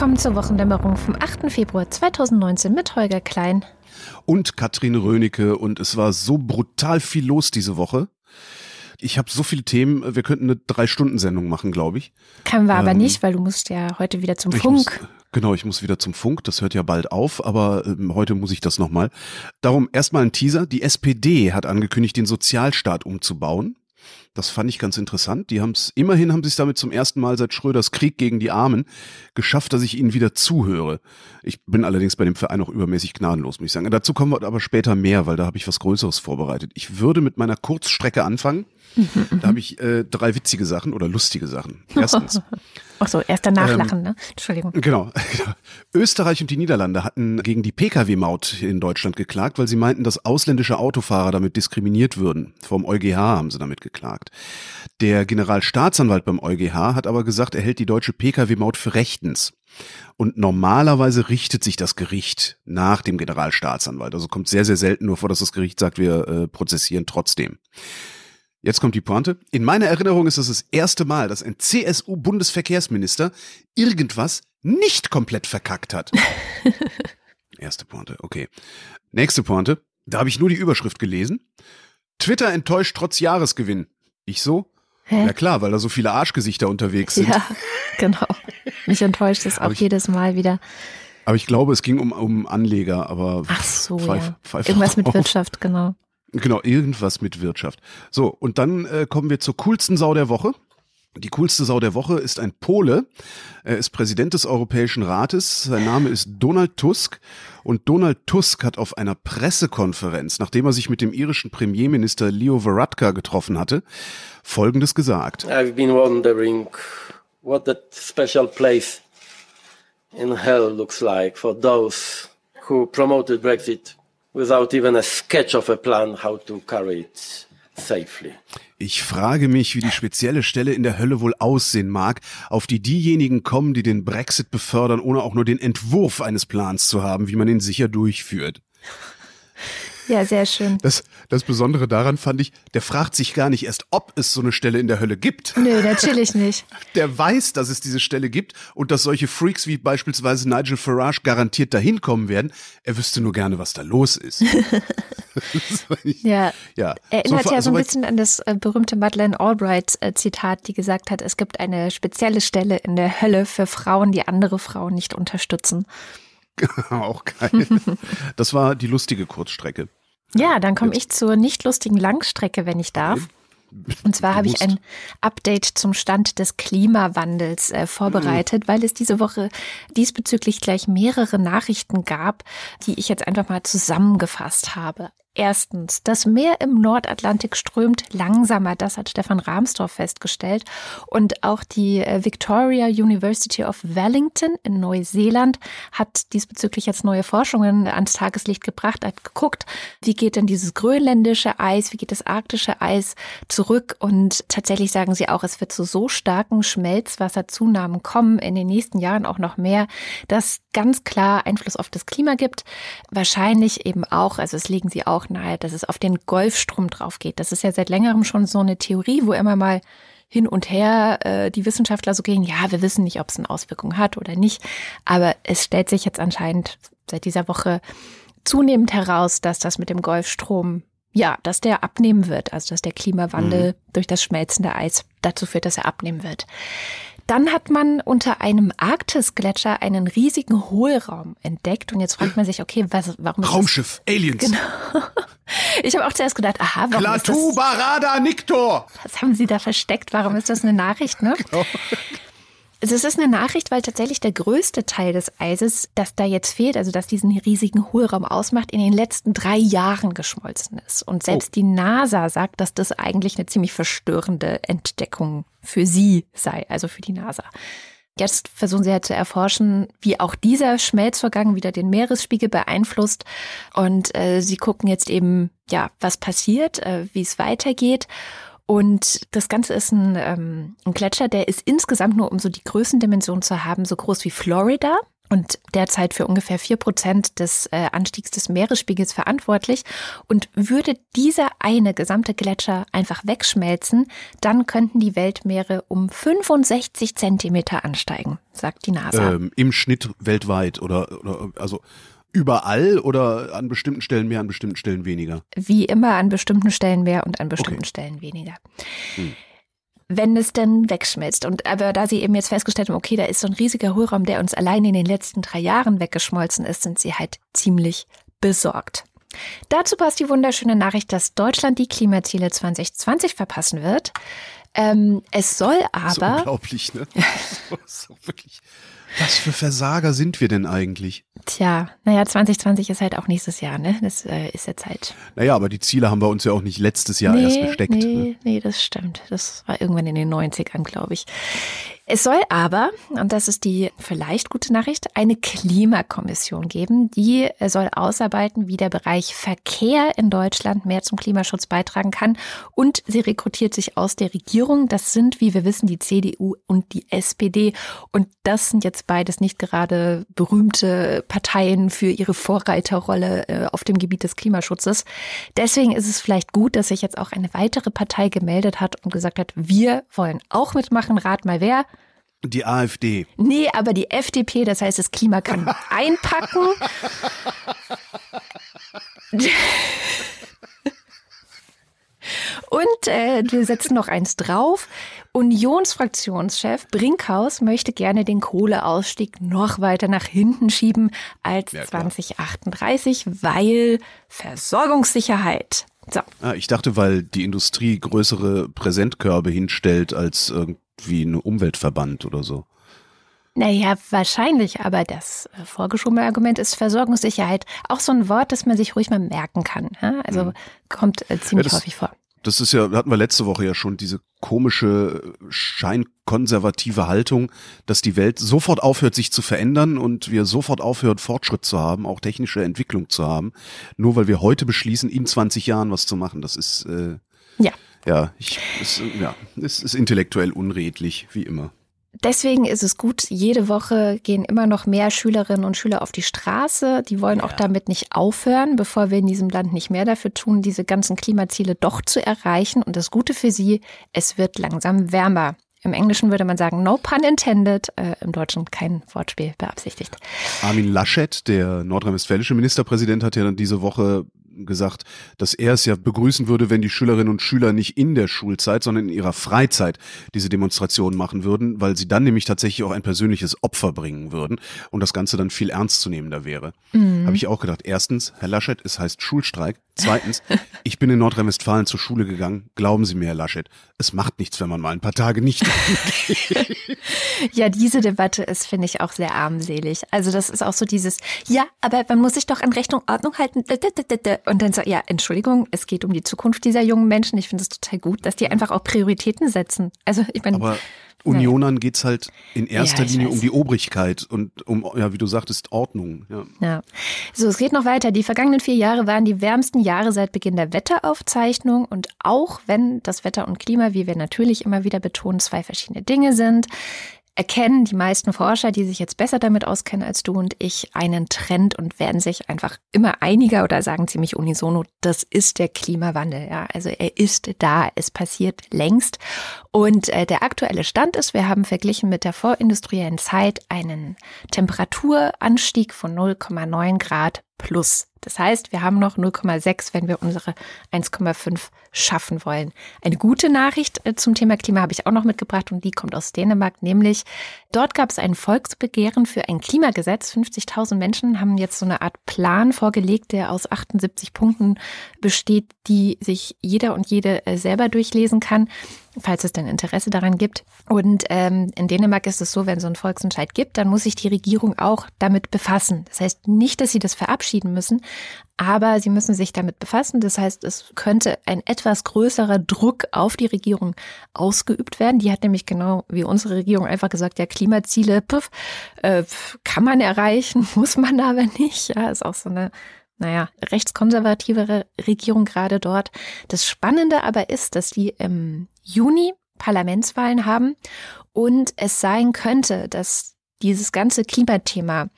Willkommen zur Wochendämmerung vom 8. Februar 2019 mit Holger Klein. Und Katrin Rönecke. Und es war so brutal viel los diese Woche. Ich habe so viele Themen, wir könnten eine Drei-Stunden-Sendung machen, glaube ich. Können wir aber ähm, nicht, weil du musst ja heute wieder zum Funk. Muss, genau, ich muss wieder zum Funk, das hört ja bald auf, aber ähm, heute muss ich das nochmal. Darum erstmal ein Teaser. Die SPD hat angekündigt, den Sozialstaat umzubauen. Das fand ich ganz interessant. Die haben es, immerhin haben sie es damit zum ersten Mal seit Schröders Krieg gegen die Armen geschafft, dass ich ihnen wieder zuhöre. Ich bin allerdings bei dem Verein auch übermäßig gnadenlos, muss ich sagen. Dazu kommen wir aber später mehr, weil da habe ich was Größeres vorbereitet. Ich würde mit meiner Kurzstrecke anfangen. Da habe ich äh, drei witzige Sachen oder lustige Sachen. Erstens. Ach so, erst danach ähm, lachen, ne? Entschuldigung. Genau. Österreich und die Niederlande hatten gegen die Pkw-Maut in Deutschland geklagt, weil sie meinten, dass ausländische Autofahrer damit diskriminiert würden. Vom EuGH haben sie damit geklagt. Der Generalstaatsanwalt beim EuGH hat aber gesagt, er hält die deutsche Pkw-Maut für rechtens. Und normalerweise richtet sich das Gericht nach dem Generalstaatsanwalt. Also kommt sehr, sehr selten nur vor, dass das Gericht sagt, wir äh, prozessieren trotzdem. Jetzt kommt die Pointe. In meiner Erinnerung ist es das erste Mal, dass ein CSU-Bundesverkehrsminister irgendwas nicht komplett verkackt hat. Erste Pointe, okay. Nächste Pointe. Da habe ich nur die Überschrift gelesen. Twitter enttäuscht trotz Jahresgewinn. Ich so? Hä? Ja klar, weil da so viele Arschgesichter unterwegs sind. Ja, genau. Mich enttäuscht es auch ich, jedes Mal wieder. Aber ich glaube, es ging um, um Anleger, aber. Ach so, pfeif, ja. Pfeif Irgendwas mit Wirtschaft, genau. Genau, irgendwas mit Wirtschaft. So, und dann äh, kommen wir zur coolsten Sau der Woche. Die coolste Sau der Woche ist ein Pole. Er ist Präsident des Europäischen Rates. Sein Name ist Donald Tusk. Und Donald Tusk hat auf einer Pressekonferenz, nachdem er sich mit dem irischen Premierminister Leo Varadkar getroffen hatte, Folgendes gesagt. I've been wondering what that special place in hell looks like for those who promoted Brexit without even a sketch of a plan how to carry it safely. Ich frage mich, wie die spezielle Stelle in der Hölle wohl aussehen mag, auf die diejenigen kommen, die den Brexit befördern, ohne auch nur den Entwurf eines Plans zu haben, wie man ihn sicher durchführt. Ja, sehr schön. Das, das Besondere daran fand ich, der fragt sich gar nicht erst, ob es so eine Stelle in der Hölle gibt. Nö, natürlich nicht. Der weiß, dass es diese Stelle gibt und dass solche Freaks wie beispielsweise Nigel Farage garantiert dahin kommen werden. Er wüsste nur gerne, was da los ist. ja. ja. Erinnert so, ja so ein bisschen an das äh, berühmte Madeleine Albright-Zitat, äh, die gesagt hat, es gibt eine spezielle Stelle in der Hölle für Frauen, die andere Frauen nicht unterstützen. Auch geil. Das war die lustige Kurzstrecke. Ja, dann komme ich zur nicht lustigen Langstrecke, wenn ich darf. Und zwar habe ich ein Update zum Stand des Klimawandels äh, vorbereitet, mhm. weil es diese Woche diesbezüglich gleich mehrere Nachrichten gab, die ich jetzt einfach mal zusammengefasst habe. Erstens, das Meer im Nordatlantik strömt langsamer, das hat Stefan Rahmstorff festgestellt. Und auch die äh, Victoria University of Wellington in Neuseeland hat diesbezüglich jetzt neue Forschungen ans Tageslicht gebracht, hat geguckt, wie geht denn dieses grönländische Eis, wie geht das arktische Eis zurück. Und tatsächlich sagen sie auch, es wird zu so starken Schmelzwasserzunahmen kommen, in den nächsten Jahren auch noch mehr, dass ganz klar Einfluss auf das Klima gibt. Wahrscheinlich eben auch, also es legen sie auch auch nahe, dass es auf den Golfstrom drauf geht. Das ist ja seit längerem schon so eine Theorie, wo immer mal hin und her äh, die Wissenschaftler so gehen, ja, wir wissen nicht, ob es eine Auswirkung hat oder nicht. Aber es stellt sich jetzt anscheinend seit dieser Woche zunehmend heraus, dass das mit dem Golfstrom, ja, dass der abnehmen wird. Also dass der Klimawandel mhm. durch das schmelzende Eis dazu führt, dass er abnehmen wird. Dann hat man unter einem Arktisgletscher einen riesigen Hohlraum entdeckt. Und jetzt fragt man sich, okay, was, warum ist Raumschiff, das? Aliens. Genau. Ich habe auch zuerst gedacht, aha, warum Klaatu ist das? Barada Niktor. Was haben Sie da versteckt? Warum ist das eine Nachricht, ne? Genau. Also es ist eine Nachricht, weil tatsächlich der größte Teil des Eises, das da jetzt fehlt, also das diesen riesigen Hohlraum ausmacht, in den letzten drei Jahren geschmolzen ist. Und selbst oh. die NASA sagt, dass das eigentlich eine ziemlich verstörende Entdeckung für sie sei, also für die NASA. Jetzt versuchen sie halt zu erforschen, wie auch dieser Schmelzvorgang wieder den Meeresspiegel beeinflusst. Und äh, sie gucken jetzt eben, ja, was passiert, äh, wie es weitergeht. Und das Ganze ist ein, ähm, ein Gletscher, der ist insgesamt nur, um so die Größendimension zu haben, so groß wie Florida und derzeit für ungefähr vier Prozent des äh, Anstiegs des Meeresspiegels verantwortlich. Und würde dieser eine gesamte Gletscher einfach wegschmelzen, dann könnten die Weltmeere um 65 Zentimeter ansteigen. sagt die NASA. Ähm, Im Schnitt weltweit oder, oder also überall oder an bestimmten Stellen mehr, an bestimmten Stellen weniger? Wie immer an bestimmten Stellen mehr und an bestimmten okay. Stellen weniger. Hm wenn es denn wegschmilzt. Und aber da sie eben jetzt festgestellt haben, okay, da ist so ein riesiger Hohlraum, der uns allein in den letzten drei Jahren weggeschmolzen ist, sind sie halt ziemlich besorgt. Dazu passt die wunderschöne Nachricht, dass Deutschland die Klimaziele 2020 verpassen wird. Ähm, es soll aber. So unglaublich, ne? so wirklich. Was für Versager sind wir denn eigentlich? Tja, naja, 2020 ist halt auch nächstes Jahr, ne? Das äh, ist jetzt halt. Naja, aber die Ziele haben wir uns ja auch nicht letztes Jahr nee, erst gesteckt. Nee, ne? nee, das stimmt. Das war irgendwann in den 90ern, glaube ich. Es soll aber, und das ist die vielleicht gute Nachricht, eine Klimakommission geben, die soll ausarbeiten, wie der Bereich Verkehr in Deutschland mehr zum Klimaschutz beitragen kann. Und sie rekrutiert sich aus der Regierung. Das sind, wie wir wissen, die CDU und die SPD. Und das sind jetzt beides nicht gerade berühmte Parteien für ihre Vorreiterrolle äh, auf dem Gebiet des Klimaschutzes. Deswegen ist es vielleicht gut, dass sich jetzt auch eine weitere Partei gemeldet hat und gesagt hat, wir wollen auch mitmachen. Rat mal wer. Die AfD. Nee, aber die FDP, das heißt, das Klima kann einpacken. Und äh, wir setzen noch eins drauf. Unionsfraktionschef Brinkhaus möchte gerne den Kohleausstieg noch weiter nach hinten schieben als ja, 2038, weil Versorgungssicherheit. So. Ah, ich dachte, weil die Industrie größere Präsentkörbe hinstellt als irgendwie wie ein Umweltverband oder so. Naja, wahrscheinlich, aber das äh, vorgeschobene Argument ist Versorgungssicherheit. Auch so ein Wort, das man sich ruhig mal merken kann. Also mhm. kommt äh, ziemlich ja, das, häufig vor. Das ist ja, hatten wir letzte Woche ja schon, diese komische, scheinkonservative Haltung, dass die Welt sofort aufhört, sich zu verändern und wir sofort aufhören, Fortschritt zu haben, auch technische Entwicklung zu haben, nur weil wir heute beschließen, in 20 Jahren was zu machen. Das ist äh, ja ja, ich, es, ja, es ist intellektuell unredlich, wie immer. Deswegen ist es gut, jede Woche gehen immer noch mehr Schülerinnen und Schüler auf die Straße. Die wollen ja. auch damit nicht aufhören, bevor wir in diesem Land nicht mehr dafür tun, diese ganzen Klimaziele doch zu erreichen. Und das Gute für sie, es wird langsam wärmer. Im Englischen würde man sagen, no pun intended, äh, im Deutschen kein Wortspiel beabsichtigt. Armin Laschet, der nordrhein-westfälische Ministerpräsident, hat ja dann diese Woche gesagt, dass er es ja begrüßen würde, wenn die Schülerinnen und Schüler nicht in der Schulzeit, sondern in ihrer Freizeit diese Demonstrationen machen würden, weil sie dann nämlich tatsächlich auch ein persönliches Opfer bringen würden und das Ganze dann viel ernstzunehmender wäre. Mhm. Habe ich auch gedacht. Erstens, Herr Laschet, es heißt Schulstreik. Zweitens, ich bin in Nordrhein-Westfalen zur Schule gegangen. Glauben Sie mir, Herr Laschet, es macht nichts, wenn man mal ein paar Tage nicht. ja, diese Debatte ist, finde ich, auch sehr armselig. Also das ist auch so dieses, ja, aber man muss sich doch an Recht und Ordnung halten. Und dann so, ja, Entschuldigung, es geht um die Zukunft dieser jungen Menschen. Ich finde es total gut, dass die einfach auch Prioritäten setzen. Also ich meine. Unionern ja. geht's halt in erster ja, Linie weiß. um die Obrigkeit und um, ja, wie du sagtest, Ordnung. Ja. ja. So, es geht noch weiter. Die vergangenen vier Jahre waren die wärmsten Jahre seit Beginn der Wetteraufzeichnung. Und auch wenn das Wetter und Klima, wie wir natürlich immer wieder betonen, zwei verschiedene Dinge sind, erkennen die meisten Forscher, die sich jetzt besser damit auskennen als du und ich, einen Trend und werden sich einfach immer einiger oder sagen ziemlich unisono, das ist der Klimawandel. Ja, also er ist da, es passiert längst. Und äh, der aktuelle Stand ist, wir haben verglichen mit der vorindustriellen Zeit einen Temperaturanstieg von 0,9 Grad plus. Das heißt, wir haben noch 0,6, wenn wir unsere 1,5 schaffen wollen. Eine gute Nachricht äh, zum Thema Klima habe ich auch noch mitgebracht und die kommt aus Dänemark, nämlich dort gab es ein Volksbegehren für ein Klimagesetz. 50.000 Menschen haben jetzt so eine Art Plan vorgelegt, der aus 78 Punkten besteht, die sich jeder und jede äh, selber durchlesen kann falls es denn Interesse daran gibt. Und ähm, in Dänemark ist es so, wenn so ein Volksentscheid gibt, dann muss sich die Regierung auch damit befassen. Das heißt nicht, dass sie das verabschieden müssen, aber sie müssen sich damit befassen. Das heißt, es könnte ein etwas größerer Druck auf die Regierung ausgeübt werden. Die hat nämlich genau wie unsere Regierung einfach gesagt, ja, Klimaziele pf, äh, kann man erreichen, muss man aber nicht. Ja, ist auch so eine naja, rechtskonservativere Regierung gerade dort. Das Spannende aber ist, dass die im Juni Parlamentswahlen haben und es sein könnte, dass dieses ganze Klimathema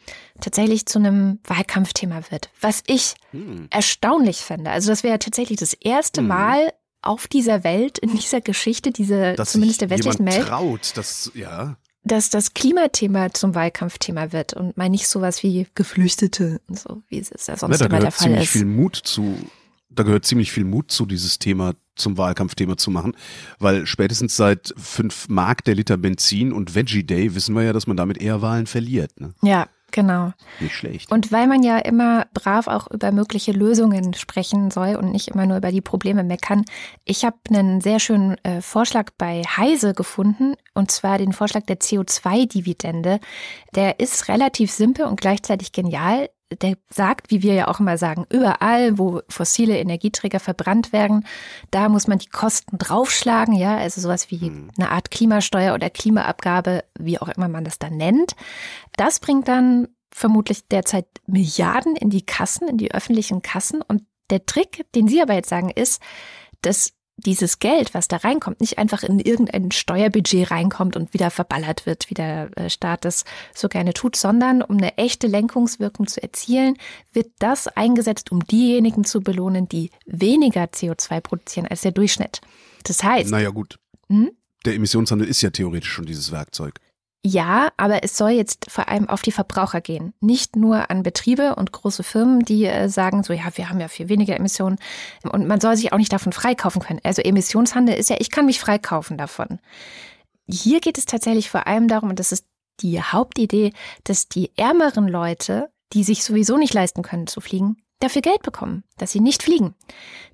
tatsächlich zu einem Wahlkampfthema wird, was ich hm. erstaunlich finde. Also das wäre tatsächlich das erste hm. Mal auf dieser Welt, in dieser Geschichte, diese dass zumindest der westlichen Welt. traut, das, ja. dass das Klimathema zum Wahlkampfthema wird und mal nicht sowas wie Geflüchtete und so, wie es ja sonst ja, immer der Fall ziemlich ist. Viel Mut zu, da gehört ziemlich viel Mut zu, dieses Thema zum Wahlkampfthema zu machen, weil spätestens seit fünf Mark der Liter Benzin und Veggie Day wissen wir ja, dass man damit eher Wahlen verliert. Ne? Ja, Genau. Nicht schlecht. Und weil man ja immer brav auch über mögliche Lösungen sprechen soll und nicht immer nur über die Probleme meckern, ich habe einen sehr schönen äh, Vorschlag bei Heise gefunden, und zwar den Vorschlag der CO2-Dividende. Der ist relativ simpel und gleichzeitig genial der sagt, wie wir ja auch immer sagen, überall, wo fossile Energieträger verbrannt werden, da muss man die Kosten draufschlagen, ja, also sowas wie hm. eine Art Klimasteuer oder Klimaabgabe, wie auch immer man das dann nennt. Das bringt dann vermutlich derzeit Milliarden in die Kassen, in die öffentlichen Kassen. Und der Trick, den Sie aber jetzt sagen, ist, dass dieses Geld, was da reinkommt, nicht einfach in irgendein Steuerbudget reinkommt und wieder verballert wird, wie der äh, Staat das so gerne tut, sondern um eine echte Lenkungswirkung zu erzielen, wird das eingesetzt, um diejenigen zu belohnen, die weniger CO2 produzieren als der Durchschnitt. Das heißt. Naja, gut. Hm? Der Emissionshandel ist ja theoretisch schon dieses Werkzeug. Ja, aber es soll jetzt vor allem auf die Verbraucher gehen. Nicht nur an Betriebe und große Firmen, die äh, sagen, so ja, wir haben ja viel weniger Emissionen und man soll sich auch nicht davon freikaufen können. Also Emissionshandel ist ja, ich kann mich freikaufen davon. Hier geht es tatsächlich vor allem darum, und das ist die Hauptidee, dass die ärmeren Leute, die sich sowieso nicht leisten können zu fliegen, dafür Geld bekommen, dass sie nicht fliegen.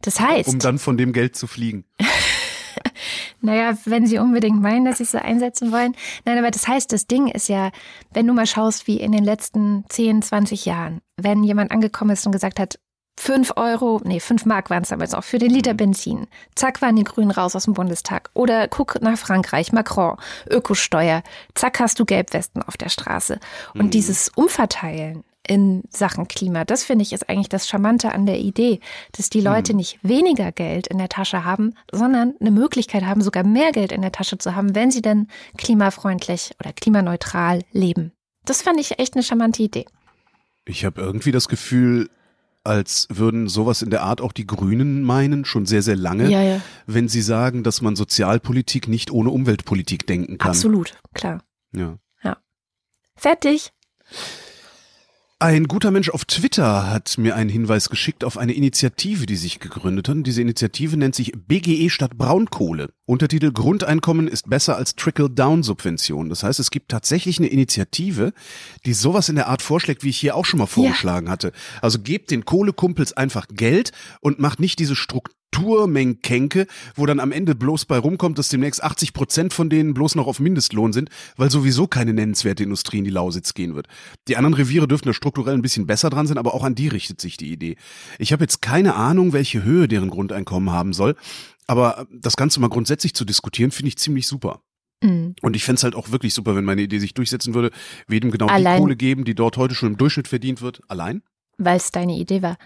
Das heißt. Um dann von dem Geld zu fliegen. Naja, wenn sie unbedingt meinen, dass sie es so einsetzen wollen. Nein, aber das heißt, das Ding ist ja, wenn du mal schaust, wie in den letzten 10, 20 Jahren, wenn jemand angekommen ist und gesagt hat, 5 Euro, nee, 5 Mark waren es damals auch für den Liter mhm. Benzin. Zack, waren die Grünen raus aus dem Bundestag. Oder guck nach Frankreich, Macron, Ökosteuer. Zack, hast du Gelbwesten auf der Straße. Und mhm. dieses Umverteilen, in Sachen Klima. Das finde ich ist eigentlich das Charmante an der Idee, dass die Leute hm. nicht weniger Geld in der Tasche haben, sondern eine Möglichkeit haben, sogar mehr Geld in der Tasche zu haben, wenn sie denn klimafreundlich oder klimaneutral leben. Das fand ich echt eine charmante Idee. Ich habe irgendwie das Gefühl, als würden sowas in der Art auch die Grünen meinen, schon sehr, sehr lange, ja, ja. wenn sie sagen, dass man Sozialpolitik nicht ohne Umweltpolitik denken kann. Absolut, klar. Ja. Ja. Fertig. Ein guter Mensch auf Twitter hat mir einen Hinweis geschickt auf eine Initiative, die sich gegründet hat. Diese Initiative nennt sich BGE statt Braunkohle. Untertitel Grundeinkommen ist besser als Trickle-Down-Subvention. Das heißt, es gibt tatsächlich eine Initiative, die sowas in der Art vorschlägt, wie ich hier auch schon mal vorgeschlagen ja. hatte. Also gebt den Kohlekumpels einfach Geld und macht nicht diese Struktur Strukturmengenkenke, wo dann am Ende bloß bei rumkommt, dass demnächst 80 Prozent von denen bloß noch auf Mindestlohn sind, weil sowieso keine nennenswerte Industrie in die Lausitz gehen wird. Die anderen Reviere dürften da strukturell ein bisschen besser dran sein, aber auch an die richtet sich die Idee. Ich habe jetzt keine Ahnung, welche Höhe deren Grundeinkommen haben soll, aber das Ganze mal grundsätzlich zu diskutieren, finde ich ziemlich super. Mhm. Und ich fände es halt auch wirklich super, wenn meine Idee sich durchsetzen würde, jedem genau Allein. die Kohle geben, die dort heute schon im Durchschnitt verdient wird. Allein? Weil es deine Idee war.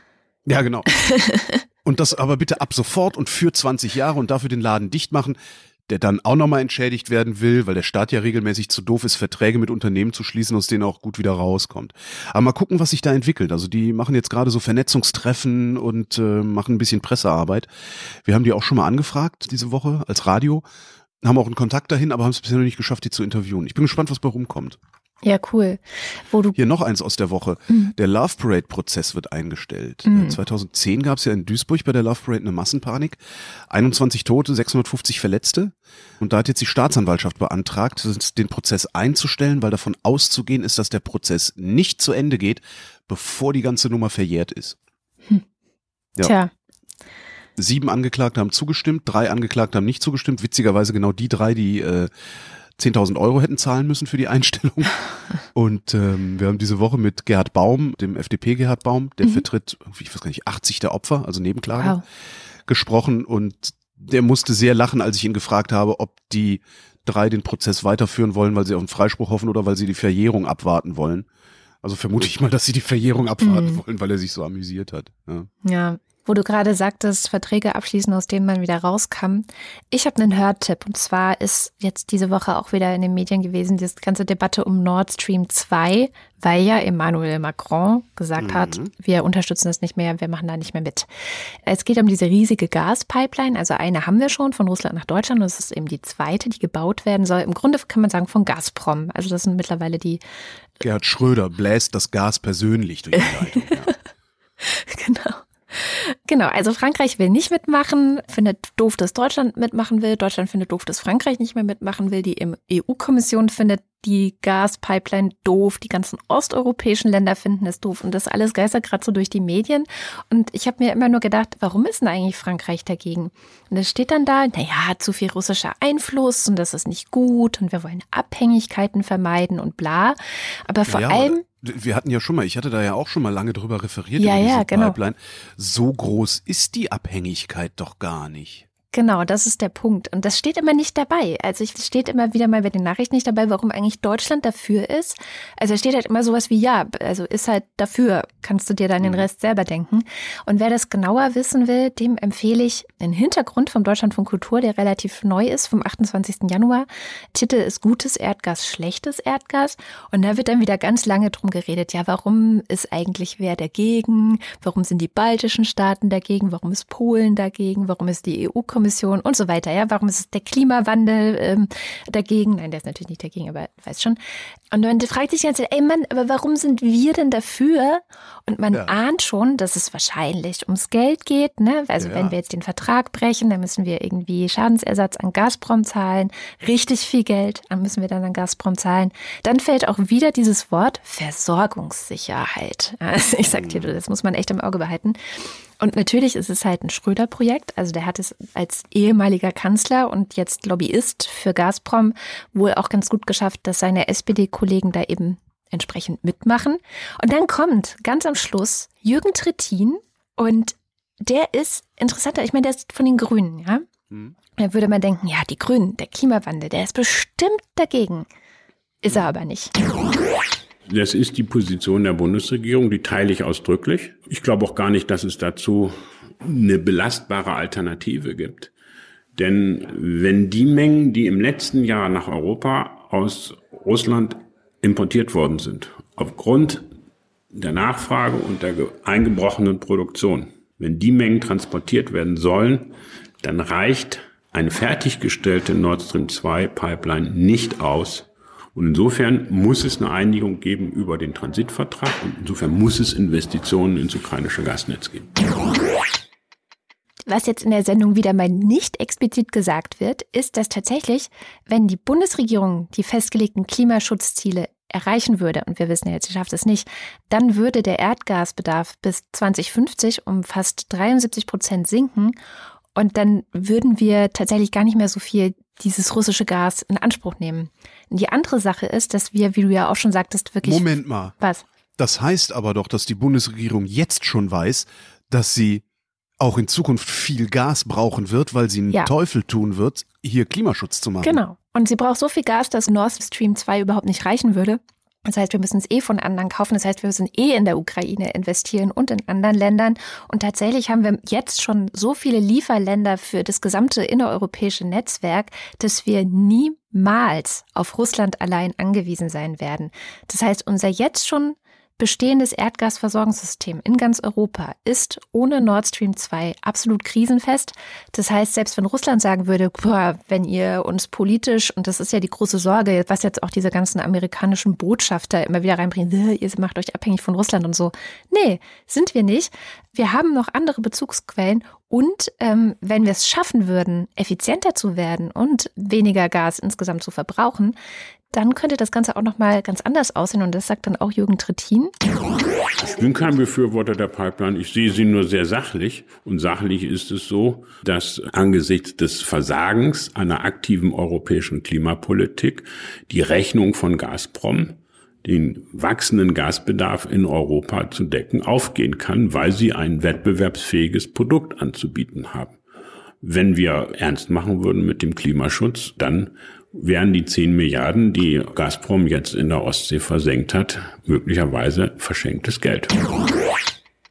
Ja, genau. Und das aber bitte ab sofort und für 20 Jahre und dafür den Laden dicht machen, der dann auch nochmal entschädigt werden will, weil der Staat ja regelmäßig zu doof ist, Verträge mit Unternehmen zu schließen, aus denen auch gut wieder rauskommt. Aber mal gucken, was sich da entwickelt. Also die machen jetzt gerade so Vernetzungstreffen und äh, machen ein bisschen Pressearbeit. Wir haben die auch schon mal angefragt diese Woche als Radio, haben auch einen Kontakt dahin, aber haben es bisher noch nicht geschafft, die zu interviewen. Ich bin gespannt, was bei rumkommt. Ja, cool. Wo du Hier noch eins aus der Woche. Mhm. Der Love Parade-Prozess wird eingestellt. Mhm. 2010 gab es ja in Duisburg bei der Love Parade eine Massenpanik. 21 Tote, 650 Verletzte. Und da hat jetzt die Staatsanwaltschaft beantragt, den Prozess einzustellen, weil davon auszugehen ist, dass der Prozess nicht zu Ende geht, bevor die ganze Nummer verjährt ist. Hm. Ja. Tja. Sieben Angeklagte haben zugestimmt, drei Angeklagte haben nicht zugestimmt. Witzigerweise genau die drei, die äh, 10.000 Euro hätten zahlen müssen für die Einstellung. Und ähm, wir haben diese Woche mit Gerhard Baum, dem FDP Gerhard Baum, der mhm. vertritt, ich weiß gar nicht, 80 der Opfer, also Nebenklage, wow. gesprochen. Und der musste sehr lachen, als ich ihn gefragt habe, ob die drei den Prozess weiterführen wollen, weil sie auf einen Freispruch hoffen oder weil sie die Verjährung abwarten wollen. Also vermute ich mal, dass sie die Verjährung abwarten mhm. wollen, weil er sich so amüsiert hat. Ja. ja. Wo du gerade sagtest, Verträge abschließen, aus denen man wieder rauskam. Ich habe einen Hörtipp und zwar ist jetzt diese Woche auch wieder in den Medien gewesen, die ganze Debatte um Nord Stream 2, weil ja Emmanuel Macron gesagt mhm. hat, wir unterstützen das nicht mehr, wir machen da nicht mehr mit. Es geht um diese riesige Gaspipeline, also eine haben wir schon von Russland nach Deutschland und das ist eben die zweite, die gebaut werden soll. Im Grunde kann man sagen von Gazprom. Also das sind mittlerweile die Gerhard Schröder bläst das Gas persönlich durch die Leitung. Ja. genau. Genau, also Frankreich will nicht mitmachen, findet doof, dass Deutschland mitmachen will. Deutschland findet doof, dass Frankreich nicht mehr mitmachen will. Die EU-Kommission findet die Gaspipeline doof, die ganzen osteuropäischen Länder finden es doof und das alles geistert gerade so durch die Medien. Und ich habe mir immer nur gedacht, warum ist denn eigentlich Frankreich dagegen? Und es steht dann da, naja, zu viel russischer Einfluss und das ist nicht gut und wir wollen Abhängigkeiten vermeiden und bla. Aber vor ja, allem. Wir hatten ja schon mal, ich hatte da ja auch schon mal lange drüber referiert ja, ja, genau. Pipeline. So groß ist die Abhängigkeit doch gar nicht. Genau, das ist der Punkt. Und das steht immer nicht dabei. Also es steht immer wieder mal bei den Nachrichten nicht dabei, warum eigentlich Deutschland dafür ist. Also es steht halt immer sowas wie, ja, also ist halt dafür, kannst du dir dann den mhm. Rest selber denken. Und wer das genauer wissen will, dem empfehle ich einen Hintergrund vom Deutschlandfunk Kultur, der relativ neu ist, vom 28. Januar. Titel ist Gutes Erdgas, schlechtes Erdgas. Und da wird dann wieder ganz lange drum geredet, ja, warum ist eigentlich wer dagegen? Warum sind die baltischen Staaten dagegen? Warum ist Polen dagegen? Warum ist die EU-Kommission Umweltkommission und so weiter. Ja, warum ist der Klimawandel ähm, dagegen? Nein, der ist natürlich nicht dagegen, aber weiß schon. Und dann fragt sich die ganze Zeit, ey Mann, aber warum sind wir denn dafür? Und man ja. ahnt schon, dass es wahrscheinlich ums Geld geht. Ne? Also ja. wenn wir jetzt den Vertrag brechen, dann müssen wir irgendwie Schadensersatz an Gazprom zahlen. Richtig viel Geld müssen wir dann an Gazprom zahlen. Dann fällt auch wieder dieses Wort Versorgungssicherheit. Also ich sag dir, mhm. das muss man echt im Auge behalten. Und natürlich ist es halt ein Schröder-Projekt. Also der hat es als ehemaliger Kanzler und jetzt Lobbyist für Gazprom wohl auch ganz gut geschafft, dass seine SPD-Kollegen da eben entsprechend mitmachen. Und dann kommt ganz am Schluss Jürgen Trittin und der ist interessanter. Ich meine, der ist von den Grünen, ja. Mhm. Da würde man denken, ja, die Grünen, der Klimawandel, der ist bestimmt dagegen. Ist er aber nicht. Das ist die Position der Bundesregierung, die teile ich ausdrücklich. Ich glaube auch gar nicht, dass es dazu eine belastbare Alternative gibt. Denn wenn die Mengen, die im letzten Jahr nach Europa aus Russland importiert worden sind, aufgrund der Nachfrage und der eingebrochenen Produktion, wenn die Mengen transportiert werden sollen, dann reicht eine fertiggestellte Nord Stream 2 Pipeline nicht aus, und insofern muss es eine Einigung geben über den Transitvertrag und insofern muss es Investitionen ins ukrainische Gasnetz geben. Was jetzt in der Sendung wieder mal nicht explizit gesagt wird, ist, dass tatsächlich, wenn die Bundesregierung die festgelegten Klimaschutzziele erreichen würde, und wir wissen ja jetzt, sie schafft es nicht, dann würde der Erdgasbedarf bis 2050 um fast 73 Prozent sinken und dann würden wir tatsächlich gar nicht mehr so viel dieses russische Gas in Anspruch nehmen. Die andere Sache ist, dass wir, wie du ja auch schon sagtest, wirklich. Moment mal. Was? Das heißt aber doch, dass die Bundesregierung jetzt schon weiß, dass sie auch in Zukunft viel Gas brauchen wird, weil sie einen ja. Teufel tun wird, hier Klimaschutz zu machen. Genau. Und sie braucht so viel Gas, dass Nord Stream 2 überhaupt nicht reichen würde. Das heißt, wir müssen es eh von anderen kaufen. Das heißt, wir müssen eh in der Ukraine investieren und in anderen Ländern. Und tatsächlich haben wir jetzt schon so viele Lieferländer für das gesamte innereuropäische Netzwerk, dass wir niemals auf Russland allein angewiesen sein werden. Das heißt, unser jetzt schon bestehendes Erdgasversorgungssystem in ganz Europa ist ohne Nord Stream 2 absolut krisenfest. Das heißt, selbst wenn Russland sagen würde, boah, wenn ihr uns politisch, und das ist ja die große Sorge, was jetzt auch diese ganzen amerikanischen Botschafter immer wieder reinbringen, ihr macht euch abhängig von Russland und so. Nee, sind wir nicht. Wir haben noch andere Bezugsquellen und ähm, wenn wir es schaffen würden, effizienter zu werden und weniger Gas insgesamt zu verbrauchen, dann könnte das Ganze auch nochmal ganz anders aussehen. Und das sagt dann auch Jürgen Trittin. Ich bin kein Befürworter der Pipeline. Ich sehe sie nur sehr sachlich. Und sachlich ist es so, dass angesichts des Versagens einer aktiven europäischen Klimapolitik die Rechnung von Gazprom den wachsenden Gasbedarf in Europa zu decken, aufgehen kann, weil sie ein wettbewerbsfähiges Produkt anzubieten haben. Wenn wir ernst machen würden mit dem Klimaschutz, dann wären die 10 Milliarden, die Gazprom jetzt in der Ostsee versenkt hat, möglicherweise verschenktes Geld.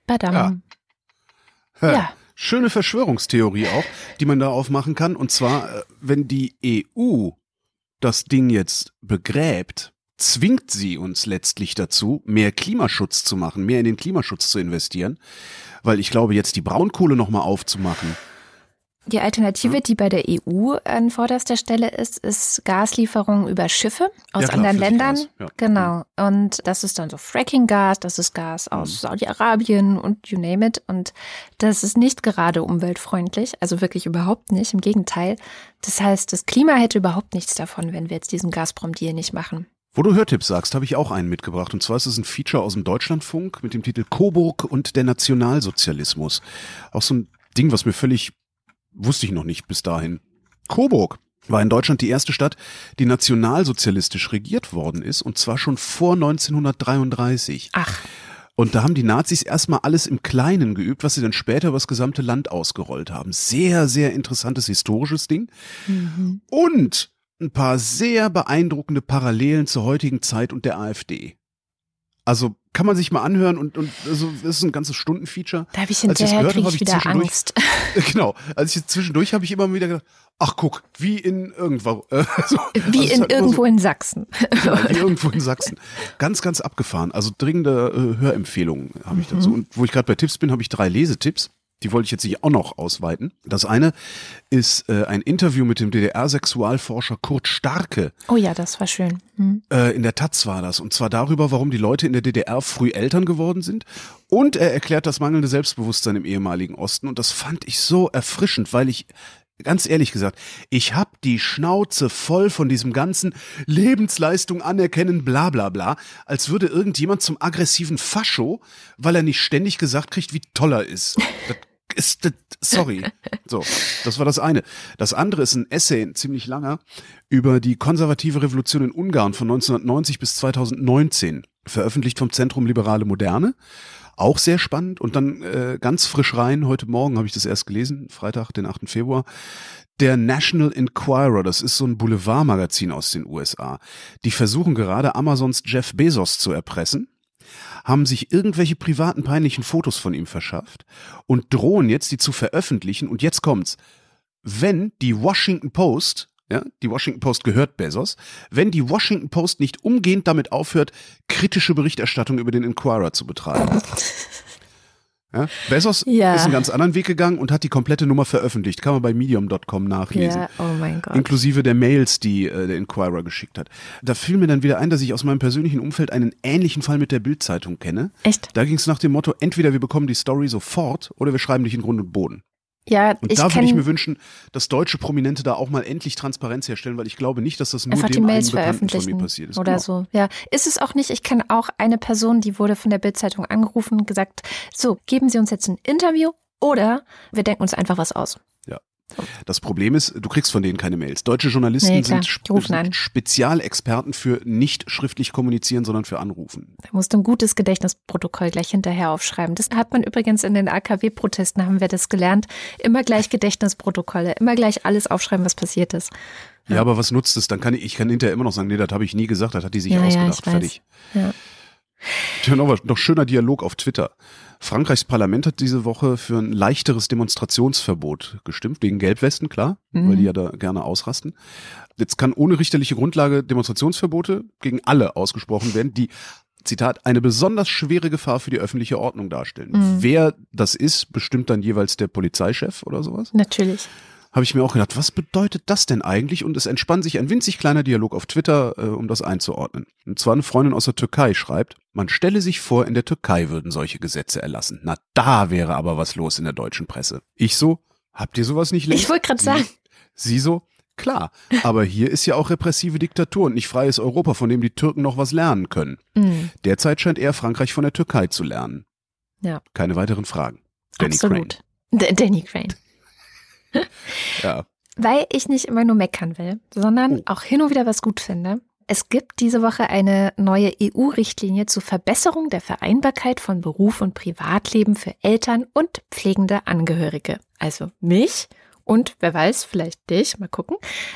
Badam. Ja. Ja. Schöne Verschwörungstheorie auch, die man da aufmachen kann. Und zwar, äh, wenn die EU das Ding jetzt begräbt, zwingt sie uns letztlich dazu, mehr Klimaschutz zu machen, mehr in den Klimaschutz zu investieren. Weil ich glaube, jetzt die Braunkohle nochmal aufzumachen, Die Alternative, die bei der EU an vorderster Stelle ist, ist Gaslieferung über Schiffe aus Ja, klar, anderen Ländern. Ja. Genau. Und das ist dann so Fracking-Gas, das ist Gas aus Saudi-Arabien und you name it. Und das ist nicht gerade umweltfreundlich, also wirklich überhaupt nicht. Im Gegenteil. Das heißt, das Klima hätte überhaupt nichts davon, wenn wir jetzt diesen Gazprom-Deal nicht machen. Wo du Hörtipps sagst, habe ich auch einen mitgebracht. Und zwar ist es ein Feature aus dem Deutschlandfunk mit dem Titel Coburg und der Nationalsozialismus. Auch so ein Ding, was mir völlig, wusste ich noch nicht bis dahin. Coburg war in Deutschland die erste Stadt, die nationalsozialistisch regiert worden ist. Und zwar schon vor 1933. Ach, Und da haben die Nazis erstmal alles im Kleinen geübt, was sie dann später über das gesamte Land ausgerollt haben. Sehr, sehr interessantes historisches Ding. Und ein paar sehr beeindruckende Parallelen zur heutigen Zeit und der AfD. Also kann man sich mal anhören und, und also, das ist ein ganzes Stundenfeature. da habe ich hinterher, gehört kriege ich wieder Angst. Genau, als ich zwischendurch habe ich immer wieder gedacht, ach guck, wie in irgendwo. Äh, so, Wie also in immer irgendwo so, in Sachsen. ja, wie irgendwo in Sachsen. Ganz, ganz abgefahren. Also dringende äh, Hörempfehlungen habe ich dazu. Und wo ich gerade bei Tipps bin, habe ich drei Lesetipps. Die wollte ich jetzt nicht auch noch ausweiten. Das eine ist äh, ein Interview mit dem DDR-Sexualforscher Kurt Starke. Oh ja, das war schön. Hm. Äh, in der Taz war das. Und zwar darüber, warum die Leute in der DDR früh Eltern geworden sind. Und er erklärt das mangelnde Selbstbewusstsein im ehemaligen Osten. Und das fand ich so erfrischend, weil ich ganz ehrlich gesagt, ich hab die Schnauze voll von diesem ganzen Lebensleistung anerkennen, bla bla bla, als würde irgendjemand zum aggressiven Fascho, weil er nicht ständig gesagt kriegt, wie toll er ist. Das ist, das, sorry. So, das war das eine. Das andere ist ein Essay, ein ziemlich langer, über die konservative Revolution in Ungarn von 1990 bis 2019, veröffentlicht vom Zentrum Liberale Moderne. Auch sehr spannend. Und dann äh, ganz frisch rein, heute Morgen habe ich das erst gelesen, Freitag, den 8. Februar. Der National Enquirer, das ist so ein Boulevardmagazin aus den USA. Die versuchen gerade Amazons Jeff Bezos zu erpressen haben sich irgendwelche privaten peinlichen Fotos von ihm verschafft und drohen jetzt, die zu veröffentlichen. Und jetzt kommt's. Wenn die Washington Post, ja, die Washington Post gehört Bezos, wenn die Washington Post nicht umgehend damit aufhört, kritische Berichterstattung über den Enquirer zu betreiben. Ja, Bezos Ja. ist einen ganz anderen Weg gegangen und hat die komplette Nummer veröffentlicht. Kann man bei medium.com nachlesen Ja, oh mein Gott. inklusive der Mails, die äh, der Inquirer geschickt hat. Da fiel mir dann wieder ein, dass ich aus meinem persönlichen Umfeld einen ähnlichen Fall mit der Bild-Zeitung kenne. Echt? Da ging es nach dem Motto, entweder wir bekommen die Story sofort oder wir schreiben dich in Grund und Boden. Ja, Und ich da würde ich mir wünschen, dass deutsche Prominente da auch mal endlich Transparenz herstellen, weil ich glaube nicht, dass das nur dem einen Bekannten von mir passiert ist. oder Genau. so. Ja, ist es auch nicht. Ich kenne auch eine Person, die wurde von der Bildzeitung angerufen und gesagt, so, geben Sie uns jetzt ein Interview oder wir denken uns einfach was aus. Das Problem ist, du kriegst von denen keine Mails. Deutsche Journalisten Nee, sind, sind. Spezialexperten für nicht schriftlich kommunizieren, sondern für Anrufen. Da musst du ein gutes Gedächtnisprotokoll gleich hinterher aufschreiben. Das hat man übrigens in den AKW-Protesten, haben wir das gelernt. Immer gleich Gedächtnisprotokolle, immer gleich alles aufschreiben, was passiert ist. Ja, aber was nutzt es? Dann kann ich, ich kann hinterher immer noch sagen, nee, das habe ich nie gesagt, das hat die sich Ja, ja, ausgedacht. ich weiß. Fertig. Ja. Noch, noch schöner Dialog auf Twitter. Frankreichs Parlament hat diese Woche für ein leichteres Demonstrationsverbot gestimmt, wegen Gelbwesten, klar, Mhm. weil die ja da gerne ausrasten. Jetzt kann ohne richterliche Grundlage Demonstrationsverbote gegen alle ausgesprochen werden, die Zitat, eine besonders schwere Gefahr für die öffentliche Ordnung darstellen. Mhm. Wer das ist, bestimmt dann jeweils der Polizeichef oder sowas. Natürlich. Habe ich mir auch gedacht, was bedeutet das denn eigentlich? Und es entspann sich ein winzig kleiner Dialog auf Twitter, äh, um das einzuordnen. Und zwar eine Freundin aus der Türkei schreibt, man stelle sich vor, in der Türkei würden solche Gesetze erlassen. Na, da wäre aber was los in der deutschen Presse. Ich so, habt ihr sowas nicht längst? Ich wollte gerade sagen, Sie so, klar, aber hier ist ja auch repressive Diktatur und nicht freies Europa, von dem die Türken noch was lernen können. Mhm. Derzeit scheint eher Frankreich von der Türkei zu lernen. Ja. Keine weiteren Fragen. Danny absolut. D Danny Crane. Ja. Weil ich nicht immer nur meckern will, sondern Oh. auch hin und wieder was gut finde. Es gibt diese Woche eine neue EU-Richtlinie zur Verbesserung der Vereinbarkeit von Beruf und Privatleben für Eltern und pflegende Angehörige. Also mich und wer weiß, vielleicht dich. Mal gucken.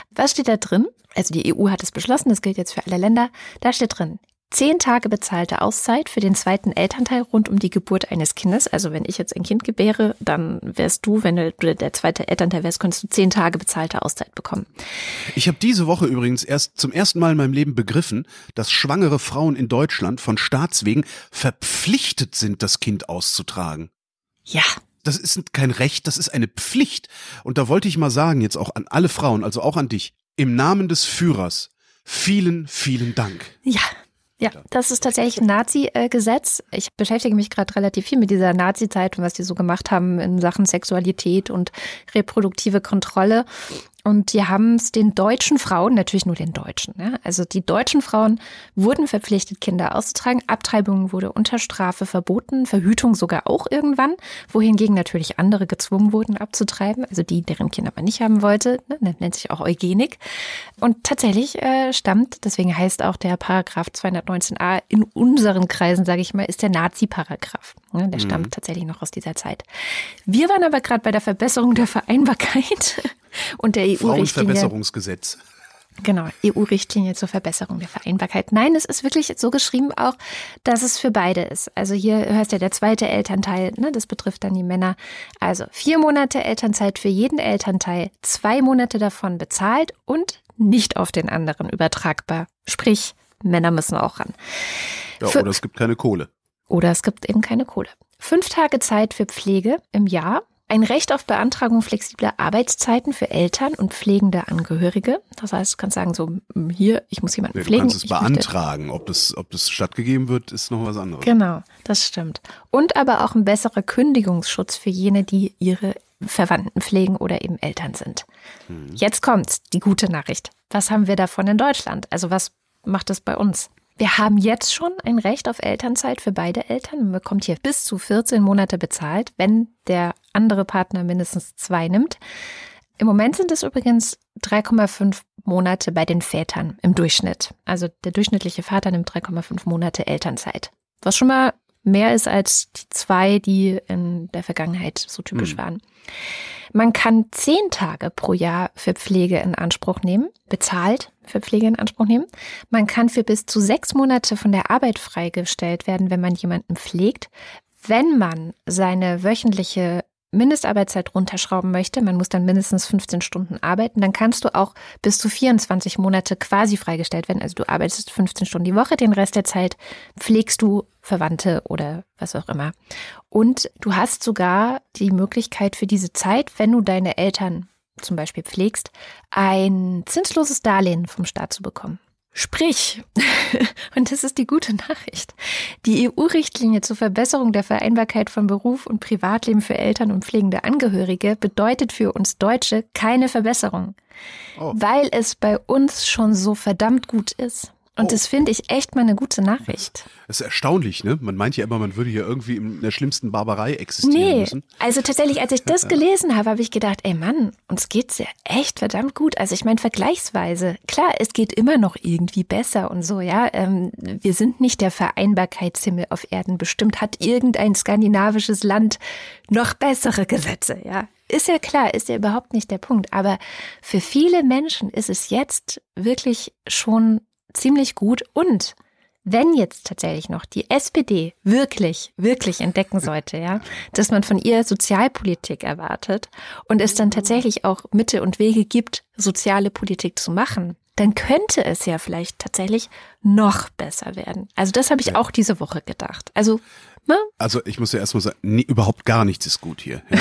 Was steht da drin? Also die EU hat es beschlossen, das gilt jetzt für alle Länder. Da steht drin, zehn Tage bezahlte Auszeit für den zweiten Elternteil rund um die Geburt eines Kindes. Also wenn ich jetzt ein Kind gebäre, dann wärst du, wenn du der zweite Elternteil wärst, könntest du zehn Tage bezahlte Auszeit bekommen. Ich habe diese Woche übrigens erst zum ersten Mal in meinem Leben begriffen, dass schwangere Frauen in Deutschland von Staatswegen verpflichtet sind, das Kind auszutragen. Ja, das ist kein Recht, das ist eine Pflicht. Und da wollte ich mal sagen, jetzt auch an alle Frauen, also auch an dich, im Namen des Führers, vielen, vielen Dank. Ja, ja, das ist tatsächlich ein Nazi-Gesetz. Ich beschäftige mich gerade relativ viel mit dieser Nazi-Zeit und was die so gemacht haben in Sachen Sexualität und reproduktive Kontrolle. Und die haben es den deutschen Frauen, natürlich nur den Deutschen, ja, also die deutschen Frauen wurden verpflichtet, Kinder auszutragen. Abtreibung wurde unter Strafe verboten, Verhütung sogar auch irgendwann, wohingegen natürlich andere gezwungen wurden abzutreiben, also die, deren Kinder man nicht haben wollte, ne, nennt sich auch Eugenik. Und tatsächlich äh, stammt, deswegen heißt auch der Paragraph 219a in unseren Kreisen, sage ich mal, ist der Nazi-Paragraph. Ne, der stammt mhm. tatsächlich noch aus dieser Zeit. Wir waren aber gerade bei der Verbesserung der Vereinbarkeit und der EU-Richtlinie. Frauenverbesserungsgesetz. Genau, EU-Richtlinie zur Verbesserung der Vereinbarkeit. Nein, es ist wirklich so geschrieben auch, dass es für beide ist. Also hier hörst du ja der zweite Elternteil, ne, das betrifft dann die Männer. Also vier Monate Elternzeit für jeden Elternteil, zwei Monate davon bezahlt und nicht auf den anderen übertragbar. Sprich, Männer müssen auch ran. Ja, für, oder es gibt keine Kohle. Oder es gibt eben keine Kohle. Fünf Tage Zeit für Pflege im Jahr ein Recht auf Beantragung flexibler Arbeitszeiten für Eltern und pflegende Angehörige. Das heißt, du kannst sagen, so hm, hier, ich muss jemanden ja, pflegen. Du kannst es beantragen. Ob das, ob das stattgegeben wird, ist noch was anderes. Genau, das stimmt. Und aber auch ein besserer Kündigungsschutz für jene, die ihre Verwandten pflegen oder eben Eltern sind. Hm. Jetzt kommt's, die gute Nachricht. Was haben wir davon in Deutschland? Also was macht das bei uns? Wir haben jetzt schon ein Recht auf Elternzeit für beide Eltern. Man bekommt hier bis zu 14 Monate bezahlt, wenn der andere Partner mindestens zwei nimmt. Im Moment sind es übrigens 3,5 Monate bei den Vätern im Durchschnitt. Also der durchschnittliche Vater nimmt 3,5 Monate Elternzeit. Was schon mal mehr ist als die zwei, die in der Vergangenheit so typisch mhm. waren. Man kann zehn Tage pro Jahr für Pflege in Anspruch nehmen, bezahlt für Pflege in Anspruch nehmen. Man kann für bis zu sechs Monate von der Arbeit freigestellt werden, wenn man jemanden pflegt, wenn man seine wöchentliche Mindestarbeitszeit runterschrauben möchte, man muss dann mindestens 15 Stunden arbeiten, dann kannst du auch bis zu 24 Monate quasi freigestellt werden. Also du arbeitest 15 Stunden die Woche, den Rest der Zeit pflegst du Verwandte oder was auch immer. Und du hast sogar die Möglichkeit für diese Zeit, wenn du deine Eltern zum Beispiel pflegst, ein zinsloses Darlehen vom Staat zu bekommen. Sprich, und das ist die gute Nachricht, die EU-Richtlinie zur Verbesserung der Vereinbarkeit von Beruf und Privatleben für Eltern und pflegende Angehörige bedeutet für uns Deutsche keine Verbesserung, oh. weil es bei uns schon so verdammt gut ist. Und oh. das finde ich echt mal eine gute Nachricht. Das ist erstaunlich, ne? Man meint ja immer, man würde hier irgendwie in der schlimmsten Barbarei existieren nee, müssen. Also tatsächlich, als ich das gelesen habe, habe ich gedacht, ey Mann, uns geht's ja echt verdammt gut. Also ich meine, vergleichsweise, klar, es geht immer noch irgendwie besser und so, ja. Ähm, wir sind nicht der Vereinbarkeitshimmel auf Erden. Bestimmt hat irgendein skandinavisches Land noch bessere Gesetze, ja. Ist ja klar, ist ja überhaupt nicht der Punkt. Aber für viele Menschen ist es jetzt wirklich schon ziemlich gut. Und wenn jetzt tatsächlich noch die SPD wirklich, wirklich entdecken sollte, ja, dass man von ihr Sozialpolitik erwartet und es dann tatsächlich auch Mittel und Wege gibt, soziale Politik zu machen, dann könnte es ja vielleicht tatsächlich noch besser werden. Also das habe ich auch diese Woche gedacht. Also Ne? Also ich muss ja erstmal sagen, nee, überhaupt gar nichts ist gut hier. Ja?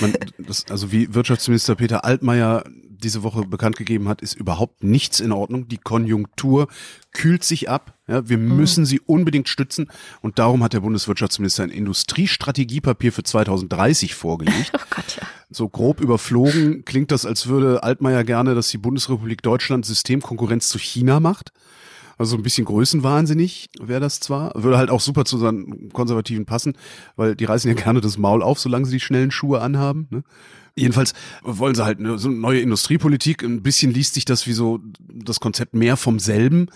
Man, das, also wie Wirtschaftsminister Peter Altmaier diese Woche bekannt gegeben hat, ist überhaupt nichts in Ordnung. Die Konjunktur kühlt sich ab. Ja, wir mhm. müssen sie unbedingt stützen. Und darum hat der Bundeswirtschaftsminister ein Industriestrategiepapier für 2030 vorgelegt. Oh Gott, ja. So grob überflogen klingt das, als würde Altmaier gerne, dass die Bundesrepublik Deutschland Systemkonkurrenz zu China macht. Also ein bisschen größenwahnsinnig wäre das zwar. Würde halt auch super zu seinen Konservativen passen, weil die reißen ja gerne das Maul auf, solange sie die schnellen Schuhe anhaben. Ne? Jedenfalls wollen sie halt eine, so eine neue Industriepolitik. Ein bisschen liest sich das wie so das Konzept mehr vom selben.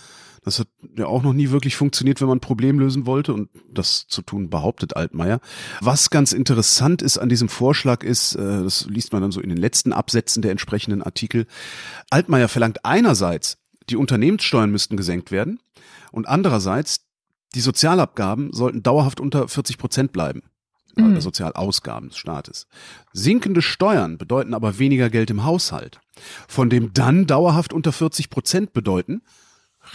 Das hat ja auch noch nie wirklich funktioniert, wenn man ein Problem lösen wollte und das zu tun behauptet Altmaier. Was ganz interessant ist an diesem Vorschlag ist, äh, das liest man dann so in den letzten Absätzen der entsprechenden Artikel, Altmaier verlangt einerseits die Unternehmenssteuern müssten gesenkt werden und andererseits die Sozialabgaben sollten dauerhaft unter 40 Prozent bleiben. Mhm. Sozialausgaben des Staates. Sinkende Steuern bedeuten aber weniger Geld im Haushalt, von dem dann dauerhaft unter 40 Prozent bedeuten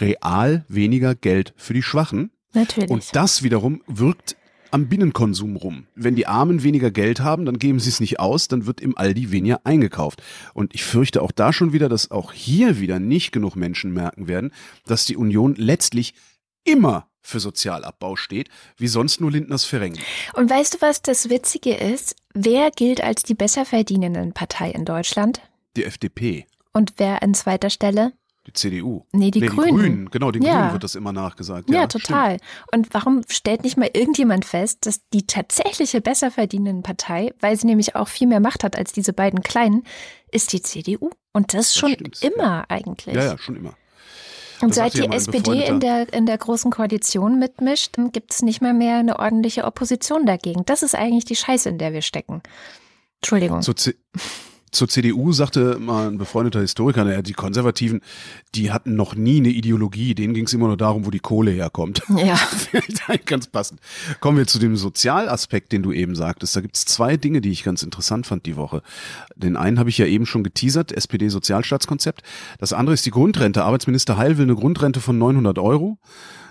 real weniger Geld für die Schwachen. Natürlich. Und das wiederum wirkt am Binnenkonsum rum. Wenn die Armen weniger Geld haben, dann geben sie es nicht aus, dann wird im Aldi weniger eingekauft. Und ich fürchte auch da schon wieder, dass auch hier wieder nicht genug Menschen merken werden, dass die Union letztlich immer für Sozialabbau steht, wie sonst nur Lindners Ferengi. Und weißt du, was das Witzige ist? Wer gilt als die besser verdienenden Partei in Deutschland? Die FDP. Und wer an zweiter Stelle? Die CDU. Nee, die, nee, Grünen. die Grünen. Genau, den ja. Grünen wird das immer nachgesagt. Ja, ja total. Stimmt. Und warum stellt nicht mal irgendjemand fest, dass die tatsächliche besser verdienenden Partei, weil sie nämlich auch viel mehr Macht hat als diese beiden kleinen, ist die CDU. Und das, das schon stimmt, immer ja. eigentlich. Ja, ja, schon immer. Und seit die SPD in der, in der Großen Koalition mitmischt, gibt es nicht mehr mehr eine ordentliche Opposition dagegen. Das ist eigentlich die Scheiße, in der wir stecken. Entschuldigung. Zur, zur CDU sagte mal ein befreundeter Historiker, naja, die Konservativen, die hatten noch nie eine Ideologie, denen ging es immer nur darum, wo die Kohle herkommt. Ja. ganz passend. Kommen wir zu dem Sozialaspekt, den du eben sagtest. Da gibt es zwei Dinge, die ich ganz interessant fand die Woche. Den einen habe ich ja eben schon geteasert, SPD-Sozialstaatskonzept. Das andere ist die Grundrente. Arbeitsminister Heil will eine Grundrente von 900 Euro.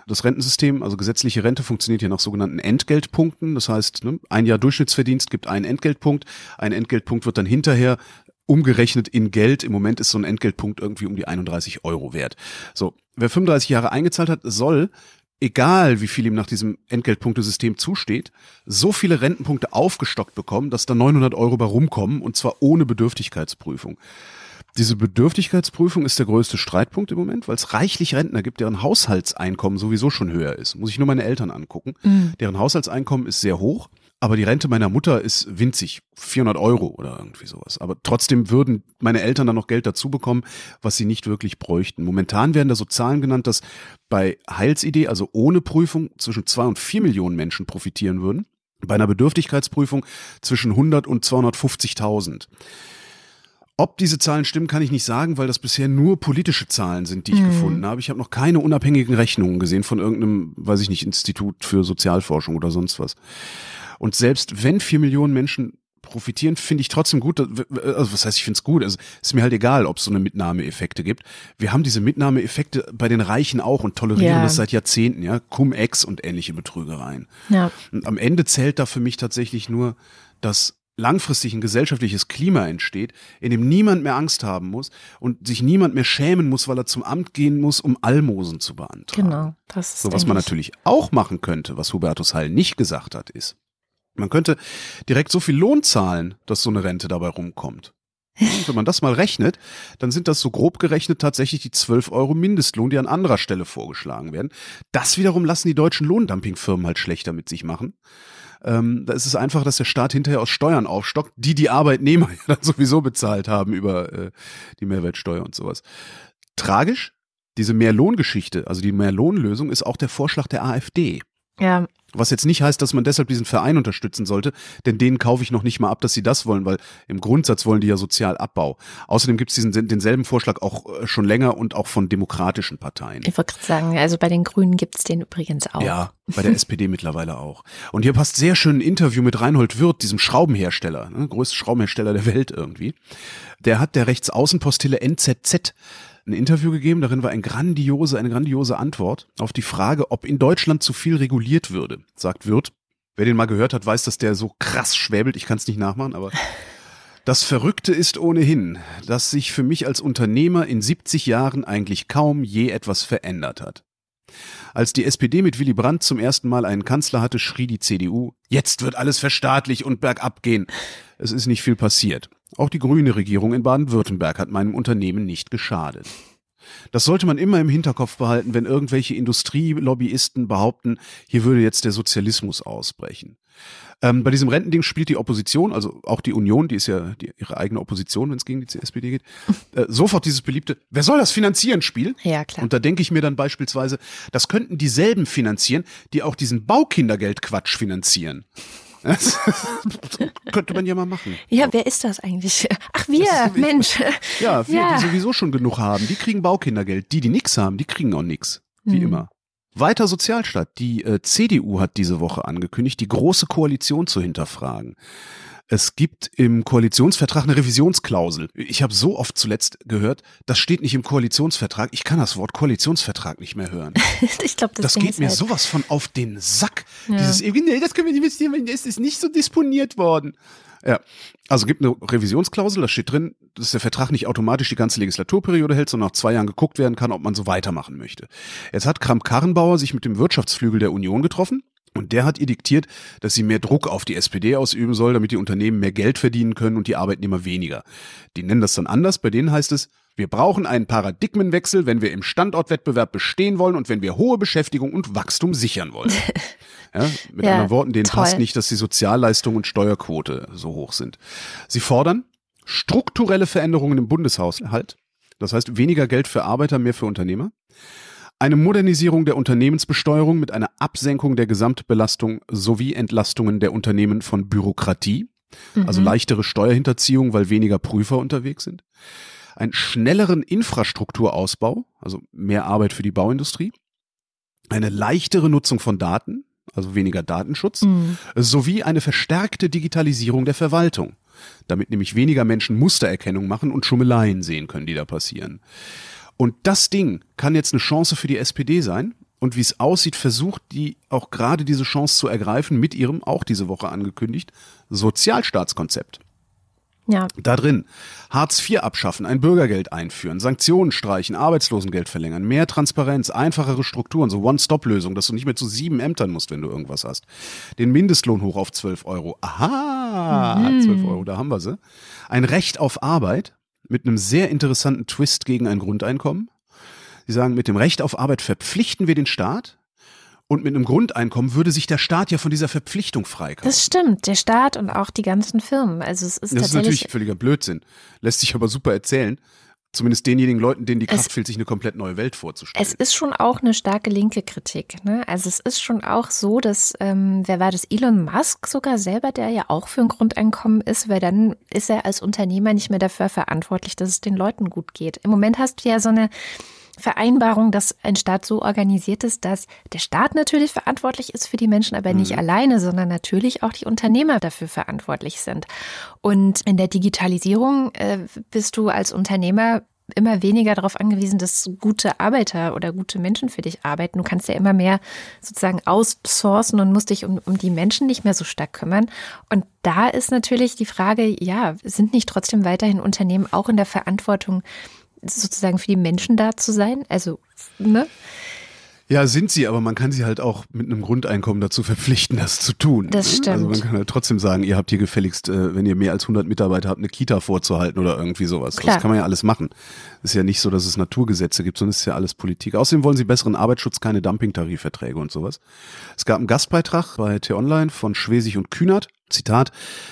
Das Rentensystem, also gesetzliche Rente, funktioniert ja nach sogenannten Entgeltpunkten. Das heißt, ne, ein Jahr Durchschnittsverdienst gibt einen Entgeltpunkt. Ein Entgeltpunkt wird dann hinterher umgerechnet in Geld. Im Moment ist so ein Entgeltpunkt irgendwie um die 31 Euro wert. So, wer 35 Jahre eingezahlt hat, soll egal wie viel ihm nach diesem Entgeltpunktesystem zusteht, so viele Rentenpunkte aufgestockt bekommen, dass da 900 Euro bei rumkommen und zwar ohne Bedürftigkeitsprüfung. Diese Bedürftigkeitsprüfung ist der größte Streitpunkt im Moment, weil es reichlich Rentner gibt, deren Haushaltseinkommen sowieso schon höher ist. Muss ich nur meine Eltern angucken. Mhm. Deren Haushaltseinkommen ist sehr hoch, aber die Rente meiner Mutter ist winzig, 400 Euro oder irgendwie sowas. Aber trotzdem würden meine Eltern dann noch Geld dazu bekommen, was sie nicht wirklich bräuchten. Momentan werden da so Zahlen genannt, dass bei Heilsidee, also ohne Prüfung, zwischen zwei und vier Millionen Menschen profitieren würden. Bei einer Bedürftigkeitsprüfung zwischen 100 und 250.000. Ob diese Zahlen stimmen, kann ich nicht sagen, weil das bisher nur politische Zahlen sind, die ich mhm. gefunden habe. Ich habe noch keine unabhängigen Rechnungen gesehen von irgendeinem, weiß ich nicht, Institut für Sozialforschung oder sonst was. Und selbst wenn vier Millionen Menschen profitieren, finde ich trotzdem gut. Also was heißt, ich finde es gut. Also ist mir halt egal, ob es so eine Mitnahmeeffekte gibt. Wir haben diese Mitnahmeeffekte bei den Reichen auch und tolerieren ja. das seit Jahrzehnten, ja. Cum-Ex und ähnliche Betrügereien. Ja. Und am Ende zählt da für mich tatsächlich nur, dass langfristig ein gesellschaftliches Klima entsteht, in dem niemand mehr Angst haben muss und sich niemand mehr schämen muss, weil er zum Amt gehen muss, um Almosen zu beantragen. Genau, das ist so was man natürlich auch machen könnte, was Hubertus Heil nicht gesagt hat, ist, man könnte direkt so viel Lohn zahlen, dass so eine Rente dabei rumkommt. Und wenn man das mal rechnet, dann sind das so grob gerechnet tatsächlich die 12 Euro Mindestlohn, die an anderer Stelle vorgeschlagen werden. Das wiederum lassen die deutschen Lohndumpingfirmen halt schlechter mit sich machen. Ähm, da ist es einfach, dass der Staat hinterher aus Steuern aufstockt, die die Arbeitnehmer ja dann sowieso bezahlt haben über äh, die Mehrwertsteuer und sowas. Tragisch, diese Mehrlohngeschichte, also die Mehrlohnlösung, ist auch der Vorschlag der AfD. Ja, was jetzt nicht heißt, dass man deshalb diesen Verein unterstützen sollte, denn denen kaufe ich noch nicht mal ab, dass sie das wollen, weil im Grundsatz wollen die ja Sozialabbau. Außerdem gibt es denselben Vorschlag auch äh, schon länger und auch von demokratischen Parteien. Ich wollte gerade sagen, also bei den Grünen gibt es den übrigens auch. Ja, bei der SPD mittlerweile auch. Und hier passt sehr schön ein Interview mit Reinhold Wirth, diesem Schraubenhersteller, ne, größte Schraubenhersteller der Welt irgendwie. Der hat der Rechtsaußenpostille NZZ ein Interview gegeben. Darin war ein grandiose, eine grandiose Antwort auf die Frage, ob in Deutschland zu viel reguliert würde, sagt Wirth. Wer den mal gehört hat, weiß, dass der so krass schwäbelt. Ich kann es nicht nachmachen, aber das Verrückte ist ohnehin, dass sich für mich als Unternehmer in 70 Jahren eigentlich kaum je etwas verändert hat. Als die SPD mit Willy Brandt zum ersten Mal einen Kanzler hatte, schrie die CDU, jetzt wird alles verstaatlich und bergab gehen. Es ist nicht viel passiert. Auch die grüne Regierung in Baden-Württemberg hat meinem Unternehmen nicht geschadet. Das sollte man immer im Hinterkopf behalten, wenn irgendwelche Industrielobbyisten behaupten, hier würde jetzt der Sozialismus ausbrechen. Ähm, bei diesem Rentending spielt die Opposition, also auch die Union, die ist ja die, ihre eigene Opposition, wenn es gegen die SPD geht, äh, sofort dieses beliebte, wer soll das finanzieren, Spiel? Ja, klar. Und da denke ich mir dann beispielsweise, das könnten dieselben finanzieren, die auch diesen Baukindergeldquatsch finanzieren. könnte man ja mal machen. Ja, wer ist das eigentlich? Ach, wir, Mensch. Ja, wir, ja. die sowieso schon genug haben. Die kriegen Baukindergeld. Die, die nichts haben, die kriegen auch nichts. Wie hm. immer. Weiter Sozialstaat. Die äh, CDU hat diese Woche angekündigt, die große Koalition zu hinterfragen. Es gibt im Koalitionsvertrag eine Revisionsklausel. Ich habe so oft zuletzt gehört, das steht nicht im Koalitionsvertrag. Ich kann das Wort Koalitionsvertrag nicht mehr hören. ich glaube, das, das geht mir halt. sowas von auf den Sack. Ja. Dieses, nee, das können wir nicht investieren, es ist nicht so disponiert worden. Ja, also gibt eine Revisionsklausel, da steht drin, dass der Vertrag nicht automatisch die ganze Legislaturperiode hält, sondern nach zwei Jahren geguckt werden kann, ob man so weitermachen möchte. Jetzt hat Kramp-Karrenbauer sich mit dem Wirtschaftsflügel der Union getroffen und der hat ihr diktiert, dass sie mehr Druck auf die SPD ausüben soll, damit die Unternehmen mehr Geld verdienen können und die Arbeitnehmer weniger. Die nennen das dann anders. Bei denen heißt es, wir brauchen einen Paradigmenwechsel, wenn wir im Standortwettbewerb bestehen wollen und wenn wir hohe Beschäftigung und Wachstum sichern wollen. Ja, mit ja, anderen Worten, denen toll. passt nicht, dass die Sozialleistung und Steuerquote so hoch sind. Sie fordern strukturelle Veränderungen im Bundeshaushalt. Das heißt, weniger Geld für Arbeiter, mehr für Unternehmer. Eine Modernisierung der Unternehmensbesteuerung mit einer Absenkung der Gesamtbelastung sowie Entlastungen der Unternehmen von Bürokratie, mhm. also leichtere Steuerhinterziehung, weil weniger Prüfer unterwegs sind. Einen schnelleren Infrastrukturausbau, also mehr Arbeit für die Bauindustrie. Eine leichtere Nutzung von Daten, also weniger Datenschutz, mhm. sowie eine verstärkte Digitalisierung der Verwaltung, damit nämlich weniger Menschen Mustererkennung machen und Schummeleien sehen können, die da passieren. Und das Ding kann jetzt eine Chance für die SPD sein. Und wie es aussieht, versucht die auch gerade diese Chance zu ergreifen mit ihrem, auch diese Woche angekündigt, Sozialstaatskonzept. Ja. Da drin Hartz IV abschaffen, ein Bürgergeld einführen, Sanktionen streichen, Arbeitslosengeld verlängern, mehr Transparenz, einfachere Strukturen, so One-Stop-Lösung, dass du nicht mehr zu sieben Ämtern musst, wenn du irgendwas hast. Den Mindestlohn hoch auf 12 Euro. Aha, mhm. 12 Euro, da haben wir sie. Ein Recht auf Arbeit, mit einem sehr interessanten Twist gegen ein Grundeinkommen. Sie sagen, mit dem Recht auf Arbeit verpflichten wir den Staat. Und mit einem Grundeinkommen würde sich der Staat ja von dieser Verpflichtung freikaufen. Das stimmt, der Staat und auch die ganzen Firmen. Also es ist das ist natürlich völliger Blödsinn. Lässt sich aber super erzählen zumindest denjenigen Leuten, denen die Kraft es, fehlt, sich eine komplett neue Welt vorzustellen. Es ist schon auch eine starke linke Kritik. Ne? Also es ist schon auch so, dass, ähm, wer war das, Elon Musk sogar selber, der ja auch für ein Grundeinkommen ist, weil dann ist er als Unternehmer nicht mehr dafür verantwortlich, dass es den Leuten gut geht. Im Moment hast du ja so eine Vereinbarung, dass ein Staat so organisiert ist, dass der Staat natürlich verantwortlich ist für die Menschen, aber nicht mhm. alleine, sondern natürlich auch die Unternehmer dafür verantwortlich sind. Und in der Digitalisierung äh, bist du als Unternehmer immer weniger darauf angewiesen, dass gute Arbeiter oder gute Menschen für dich arbeiten. Du kannst ja immer mehr sozusagen outsourcen und musst dich um, um die Menschen nicht mehr so stark kümmern. Und da ist natürlich die Frage, ja, sind nicht trotzdem weiterhin Unternehmen auch in der Verantwortung, sozusagen für die Menschen da zu sein? Also, ne? Ja, sind sie, aber man kann sie halt auch mit einem Grundeinkommen dazu verpflichten, das zu tun. Das stimmt. Also man kann halt trotzdem sagen, ihr habt hier gefälligst, äh, wenn ihr mehr als 100 Mitarbeiter habt, eine Kita vorzuhalten oder irgendwie sowas. Klar. Das kann man ja alles machen. Ist ja nicht so, dass es Naturgesetze gibt, sondern es ist ja alles Politik. Außerdem wollen sie besseren Arbeitsschutz, keine Dumpingtarifverträge und sowas. Es gab einen Gastbeitrag bei T-Online von Schwesig und Kühnert. Zitat,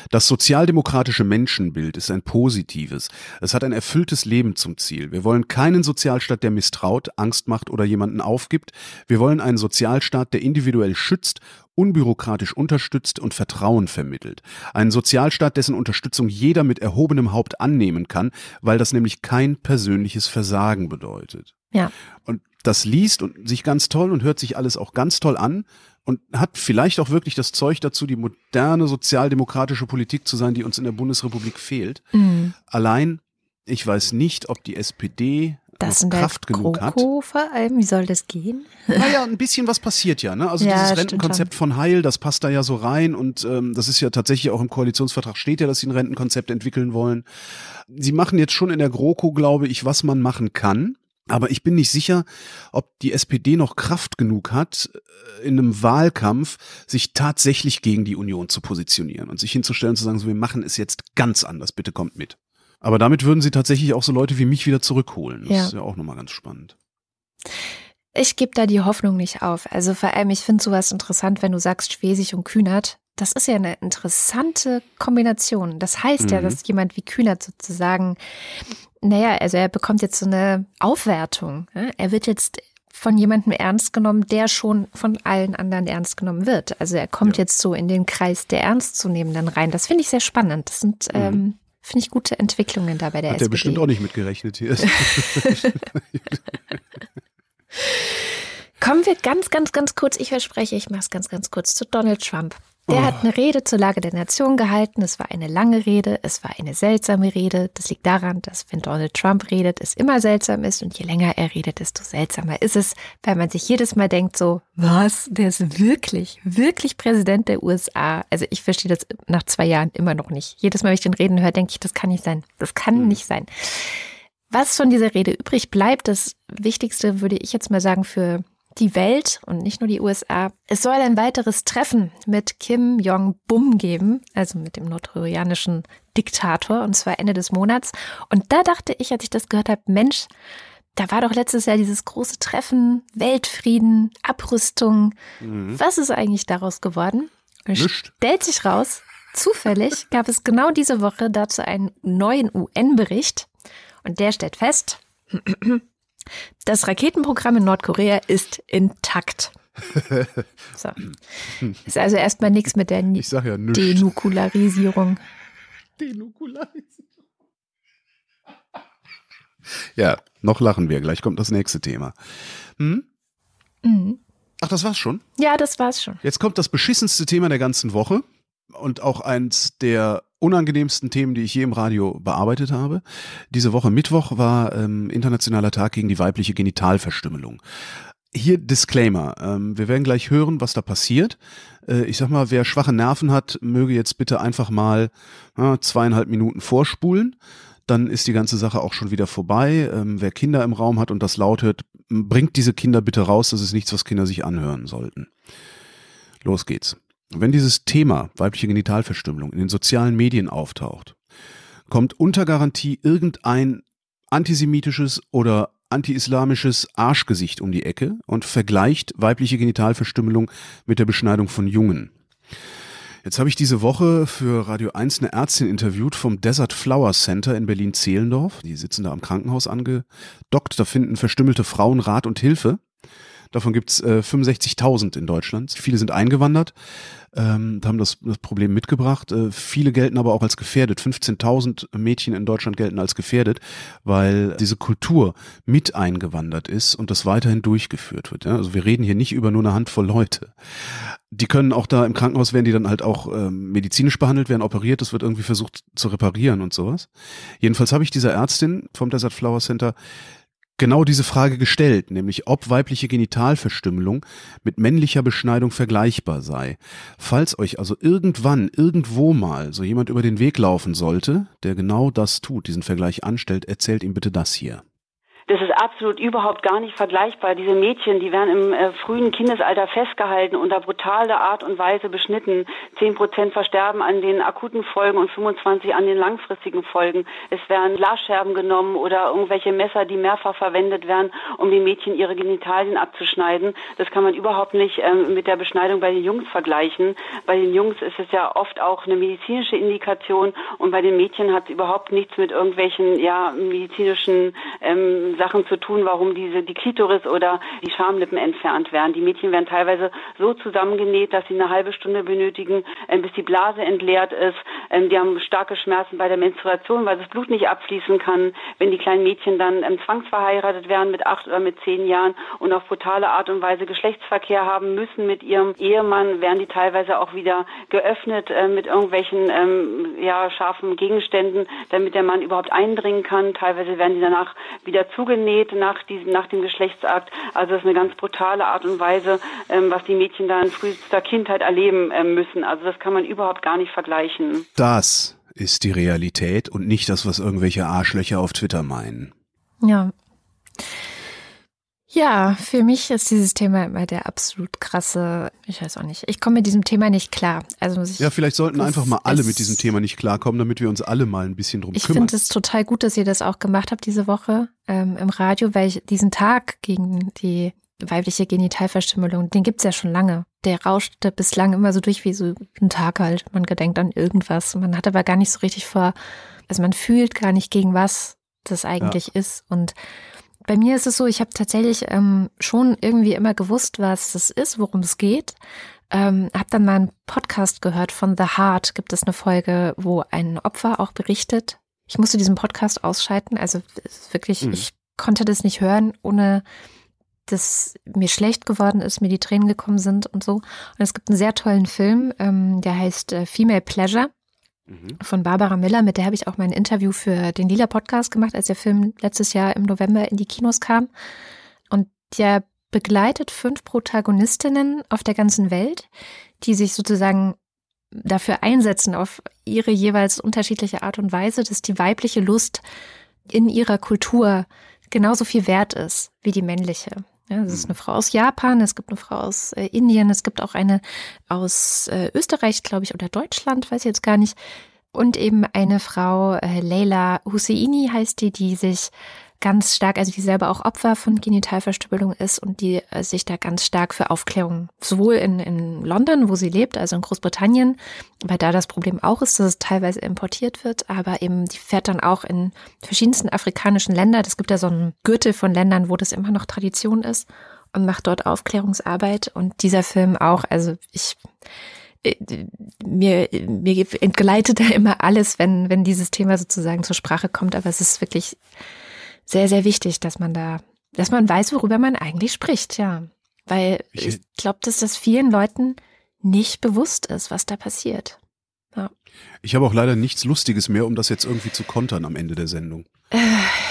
das sozialdemokratische Menschenbild ist ein positives. Es hat ein erfülltes Leben zum Ziel. Wir wollen keinen Sozialstaat, der misstraut, Angst macht oder jemanden aufgibt. Wir wollen einen Sozialstaat, der individuell schützt, unbürokratisch unterstützt und Vertrauen vermittelt. Einen Sozialstaat, dessen Unterstützung jeder mit erhobenem Haupt annehmen kann, weil das nämlich kein persönliches Versagen bedeutet. Ja. Und das liest und sich ganz toll und hört sich alles auch ganz toll an und hat vielleicht auch wirklich das Zeug dazu, die moderne sozialdemokratische Politik zu sein, die uns in der Bundesrepublik fehlt. Mhm. Allein, ich weiß nicht, ob die SPD das noch Kraft genug GroKo hat. vor allem, wie soll das gehen? Naja, ein bisschen was passiert ja. Ne? Also ja, dieses Rentenkonzept von Heil, das passt da ja so rein und ähm, das ist ja tatsächlich auch im Koalitionsvertrag steht ja, dass sie ein Rentenkonzept entwickeln wollen. Sie machen jetzt schon in der GroKo, glaube ich, was man machen kann. Aber ich bin nicht sicher, ob die SPD noch Kraft genug hat, äh, in einem Wahlkampf sich tatsächlich gegen die Union zu positionieren und sich hinzustellen und zu sagen, so, wir machen es jetzt ganz anders, bitte kommt mit. Aber damit würden sie tatsächlich auch so Leute wie mich wieder zurückholen. Das ja. ist ja auch nochmal ganz spannend. Ich gebe da die Hoffnung nicht auf. Also vor allem, ich finde sowas interessant, wenn du sagst Schwesig und Kühnert. Das ist ja eine interessante Kombination. Das heißt mhm. ja, dass jemand wie Kühnert sozusagen naja, also er bekommt jetzt so eine Aufwertung. Er wird jetzt von jemandem ernst genommen, der schon von allen anderen ernst genommen wird. Also er kommt ja. jetzt so in den Kreis der Ernstzunehmenden rein. Das finde ich sehr spannend. Das sind, mhm. ähm, finde ich, gute Entwicklungen da bei der Hat SPD. der bestimmt auch nicht mitgerechnet hier. Kommen wir ganz, ganz, ganz kurz, ich verspreche, ich mache es ganz, ganz kurz, zu Donald Trump. Der oh. hat eine Rede zur Lage der Nation gehalten. Es war eine lange Rede, es war eine seltsame Rede. Das liegt daran, dass wenn Donald Trump redet, es immer seltsam ist und je länger er redet, desto seltsamer ist es, weil man sich jedes Mal denkt so, was, der ist wirklich, wirklich Präsident der USA. Also ich verstehe das nach zwei Jahren immer noch nicht. Jedes Mal, wenn ich den reden höre, denke ich, das kann nicht sein. Das kann mhm. nicht sein. Was von dieser Rede übrig bleibt, das Wichtigste würde ich jetzt mal sagen für die Welt und nicht nur die USA. Es soll ein weiteres Treffen mit Kim Jong-bum geben, also mit dem nordkoreanischen Diktator, und zwar Ende des Monats. Und da dachte ich, als ich das gehört habe, Mensch, da war doch letztes Jahr dieses große Treffen, Weltfrieden, Abrüstung. Mhm. Was ist eigentlich daraus geworden? Nicht. Stellt sich raus, zufällig gab es genau diese Woche dazu einen neuen UN-Bericht. Und der stellt fest, das Raketenprogramm in Nordkorea ist intakt. So. Ist also erstmal nichts mit der ich ja Denukularisierung. Denukularisierung. Ja, noch lachen wir. Gleich kommt das nächste Thema. Hm? Mhm. Ach, das war's schon? Ja, das war's schon. Jetzt kommt das beschissenste Thema der ganzen Woche und auch eins der unangenehmsten Themen, die ich je im Radio bearbeitet habe. Diese Woche Mittwoch war ähm, Internationaler Tag gegen die weibliche Genitalverstümmelung. Hier Disclaimer. Ähm, wir werden gleich hören, was da passiert. Äh, ich sag mal, wer schwache Nerven hat, möge jetzt bitte einfach mal äh, zweieinhalb Minuten vorspulen. Dann ist die ganze Sache auch schon wieder vorbei. Ähm, wer Kinder im Raum hat und das laut hört, bringt diese Kinder bitte raus. Das ist nichts, was Kinder sich anhören sollten. Los geht's. Wenn dieses Thema weibliche Genitalverstümmelung in den sozialen Medien auftaucht, kommt unter Garantie irgendein antisemitisches oder anti-islamisches Arschgesicht um die Ecke und vergleicht weibliche Genitalverstümmelung mit der Beschneidung von Jungen. Jetzt habe ich diese Woche für Radio 1 eine Ärztin interviewt vom Desert Flower Center in Berlin-Zehlendorf. Die sitzen da am Krankenhaus angedockt. Da finden verstümmelte Frauen Rat und Hilfe. Davon gibt's äh, 65.000 in Deutschland. Viele sind eingewandert, ähm, haben das, das Problem mitgebracht. Äh, viele gelten aber auch als gefährdet. 15.000 Mädchen in Deutschland gelten als gefährdet, weil diese Kultur mit eingewandert ist und das weiterhin durchgeführt wird. Ja? Also wir reden hier nicht über nur eine Handvoll Leute. Die können auch da im Krankenhaus werden die dann halt auch ähm, medizinisch behandelt werden, operiert. Das wird irgendwie versucht zu reparieren und sowas. Jedenfalls habe ich dieser Ärztin vom Desert Flower Center genau diese Frage gestellt, nämlich ob weibliche Genitalverstümmelung mit männlicher Beschneidung vergleichbar sei. Falls euch also irgendwann, irgendwo mal so jemand über den Weg laufen sollte, der genau das tut, diesen Vergleich anstellt, erzählt ihm bitte das hier. Das ist absolut überhaupt gar nicht vergleichbar. Diese Mädchen, die werden im äh, frühen Kindesalter festgehalten, unter brutale Art und Weise beschnitten. Zehn Prozent versterben an den akuten Folgen und 25 an den langfristigen Folgen. Es werden Glasscherben genommen oder irgendwelche Messer, die mehrfach verwendet werden, um den Mädchen ihre Genitalien abzuschneiden. Das kann man überhaupt nicht ähm, mit der Beschneidung bei den Jungs vergleichen. Bei den Jungs ist es ja oft auch eine medizinische Indikation und bei den Mädchen hat es überhaupt nichts mit irgendwelchen ja medizinischen ähm, Sachen zu tun, warum diese die Klitoris oder die Schamlippen entfernt werden. Die Mädchen werden teilweise so zusammengenäht, dass sie eine halbe Stunde benötigen, äh, bis die Blase entleert ist. Ähm, die haben starke Schmerzen bei der Menstruation, weil das Blut nicht abfließen kann. Wenn die kleinen Mädchen dann ähm, zwangsverheiratet werden mit acht oder mit zehn Jahren und auf brutale Art und Weise Geschlechtsverkehr haben müssen mit ihrem Ehemann, werden die teilweise auch wieder geöffnet äh, mit irgendwelchen ähm, ja, scharfen Gegenständen, damit der Mann überhaupt eindringen kann. Teilweise werden die danach wieder zugeschickt zugenäht nach, diesem, nach dem Geschlechtsakt. Also das ist eine ganz brutale Art und Weise, ähm, was die Mädchen da in frühester Kindheit erleben ähm, müssen. Also das kann man überhaupt gar nicht vergleichen. Das ist die Realität und nicht das, was irgendwelche Arschlöcher auf Twitter meinen. Ja. Ja, für mich ist dieses Thema immer der absolut krasse, ich weiß auch nicht, ich komme mit diesem Thema nicht klar. Also muss ich, ja, vielleicht sollten einfach mal alle mit diesem Thema nicht klarkommen, damit wir uns alle mal ein bisschen drum ich kümmern. Ich finde es total gut, dass ihr das auch gemacht habt diese Woche ähm, im Radio, weil ich diesen Tag gegen die weibliche Genitalverstümmelung, den gibt's ja schon lange. Der rauschte bislang immer so durch wie so ein Tag halt. Man gedenkt an irgendwas. Man hat aber gar nicht so richtig vor, also man fühlt gar nicht gegen was das eigentlich ja. ist und bei mir ist es so, ich habe tatsächlich ähm, schon irgendwie immer gewusst, was das ist, worum es geht. Ähm, habe dann mal einen Podcast gehört von The Heart. Gibt es eine Folge, wo ein Opfer auch berichtet. Ich musste diesen Podcast ausschalten. Also wirklich, mhm. ich konnte das nicht hören, ohne dass mir schlecht geworden ist, mir die Tränen gekommen sind und so. Und es gibt einen sehr tollen Film, ähm, der heißt äh, Female Pleasure. Von Barbara Miller. Mit der habe ich auch mein Interview für den Lila Podcast gemacht, als der Film letztes Jahr im November in die Kinos kam. Und der begleitet fünf Protagonistinnen auf der ganzen Welt, die sich sozusagen dafür einsetzen, auf ihre jeweils unterschiedliche Art und Weise, dass die weibliche Lust in ihrer Kultur genauso viel wert ist wie die männliche. Ja, es ist eine Frau aus Japan, es gibt eine Frau aus äh, Indien, es gibt auch eine aus äh, Österreich, glaube ich, oder Deutschland, weiß ich jetzt gar nicht. Und eben eine Frau, äh, Leila Husseini heißt die, die sich ganz stark, also die selber auch Opfer von Genitalverstümmelung ist und die äh, sich da ganz stark für Aufklärung, sowohl in, in London, wo sie lebt, also in Großbritannien, weil da das Problem auch ist, dass es teilweise importiert wird, aber eben die fährt dann auch in verschiedensten afrikanischen Ländern. Es gibt ja so einen Gürtel von Ländern, wo das immer noch Tradition ist und macht dort Aufklärungsarbeit und dieser Film auch, also ich äh, mir, mir entgleitet da immer alles, wenn, wenn dieses Thema sozusagen zur Sprache kommt, aber es ist wirklich sehr, sehr wichtig, dass man da, dass man weiß, worüber man eigentlich spricht, ja. Weil ich, ich glaube, dass das vielen Leuten nicht bewusst ist, was da passiert. Ja. Ich habe auch leider nichts Lustiges mehr, um das jetzt irgendwie zu kontern am Ende der Sendung. Äh,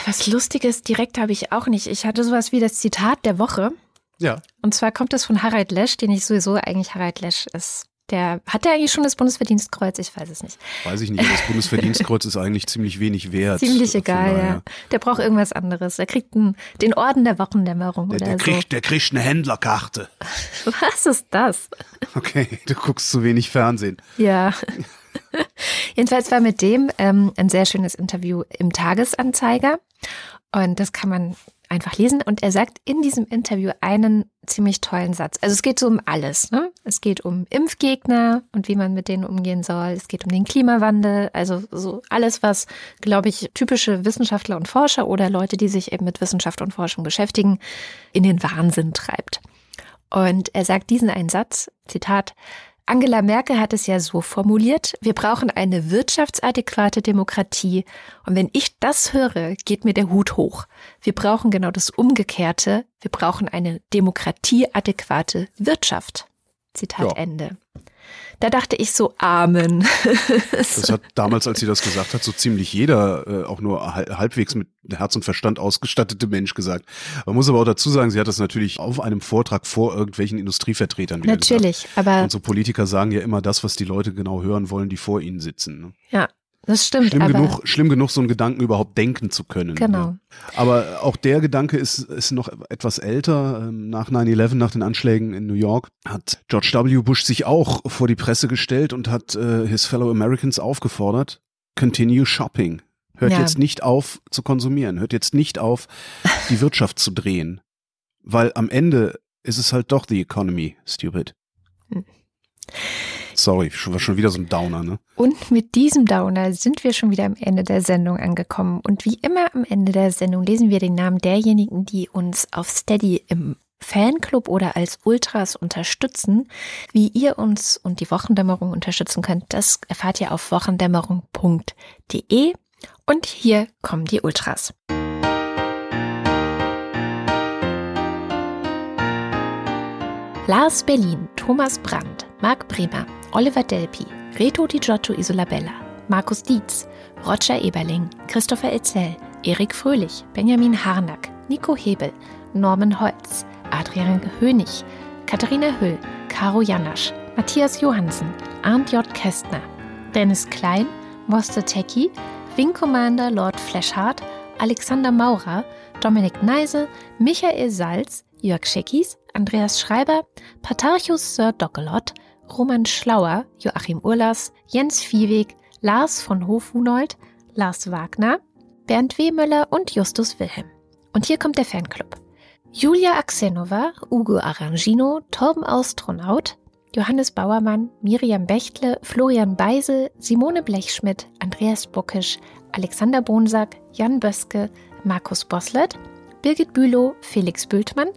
was Lustiges direkt habe ich auch nicht. Ich hatte sowas wie das Zitat der Woche. Ja. Und zwar kommt es von Harald Lesch, den ich sowieso eigentlich Harald Lesch ist der hat er eigentlich schon das Bundesverdienstkreuz? Ich weiß es nicht. Weiß ich nicht. Das Bundesverdienstkreuz ist eigentlich ziemlich wenig wert. Ziemlich egal, ja. Der braucht irgendwas anderes. Er kriegt einen, den Orden der Wochendämmerung der, oder der kriegt, so. Der kriegt eine Händlerkarte. Was ist das? Okay, du guckst zu wenig Fernsehen. Ja. Jedenfalls war mit dem ähm, ein sehr schönes Interview im Tagesanzeiger. Und das kann man einfach lesen. Und er sagt in diesem Interview einen ziemlich tollen Satz. Also es geht so um alles. Ne? Es geht um Impfgegner und wie man mit denen umgehen soll. Es geht um den Klimawandel. Also so alles, was, glaube ich, typische Wissenschaftler und Forscher oder Leute, die sich eben mit Wissenschaft und Forschung beschäftigen, in den Wahnsinn treibt. Und er sagt diesen einen Satz, Zitat, Angela Merkel hat es ja so formuliert, wir brauchen eine wirtschaftsadäquate Demokratie. Und wenn ich das höre, geht mir der Hut hoch. Wir brauchen genau das Umgekehrte. Wir brauchen eine demokratieadäquate Wirtschaft. Zitat ja. Ende. Da dachte ich so, Amen. das hat damals, als sie das gesagt hat, so ziemlich jeder, äh, auch nur halbwegs mit Herz und Verstand ausgestattete Mensch gesagt. Man muss aber auch dazu sagen, sie hat das natürlich auf einem Vortrag vor irgendwelchen Industrievertretern wieder Natürlich, gesagt. aber. Und so Politiker sagen ja immer das, was die Leute genau hören wollen, die vor ihnen sitzen. Ne? Ja, das stimmt. Schlimm genug, schlimm genug, so einen Gedanken überhaupt denken zu können. Genau. Ja. Aber auch der Gedanke ist, ist noch etwas älter. Ähm, nach 9-11, nach den Anschlägen in New York, hat George W. Bush sich auch vor die Presse gestellt und hat äh, his fellow Americans aufgefordert, continue shopping. Hört ja. jetzt nicht auf zu konsumieren, hört jetzt nicht auf, die Wirtschaft zu drehen. Weil am Ende ist es halt doch the economy, stupid. Sorry, schon, schon wieder so ein Downer, ne? Und mit diesem Downer sind wir schon wieder am Ende der Sendung angekommen. Und wie immer am Ende der Sendung lesen wir den Namen derjenigen, die uns auf Steady im Fanclub oder als Ultras unterstützen. Wie ihr uns und die Wochendämmerung unterstützen könnt, das erfahrt ihr auf wochendämmerung.de. Und hier kommen die Ultras. Lars Berlin, Thomas Brandt, Marc Bremer, Oliver Delpi, Reto Di Giotto Isolabella, Markus Dietz, Roger Eberling, Christopher Etzel, Erik Fröhlich, Benjamin Harnack, Nico Hebel, Norman Holz, Adrian Hönig, Katharina Hüll, Caro Janasch, Matthias Johansen, Arndt J. Kästner, Dennis Klein, Moster Tecki, Wing Commander Lord Fleshhardt, Alexander Maurer, Dominik Neise, Michael Salz, Jörg Scheckis, Andreas Schreiber, Patarchus Sir Dockelot, Roman Schlauer, Joachim Urlas, Jens Viehweg, Lars von Hofhunold, Lars Wagner, Bernd Wehmöller und Justus Wilhelm. Und hier kommt der Fanclub. Julia Axenova, Ugo Arangino, Torben Astronaut, Johannes Bauermann, Miriam Bechtle, Florian Beisel, Simone Blechschmidt, Andreas Buckisch, Alexander Bonsack, Jan Böske, Markus Boslett, Birgit Bülow, Felix Bültmann,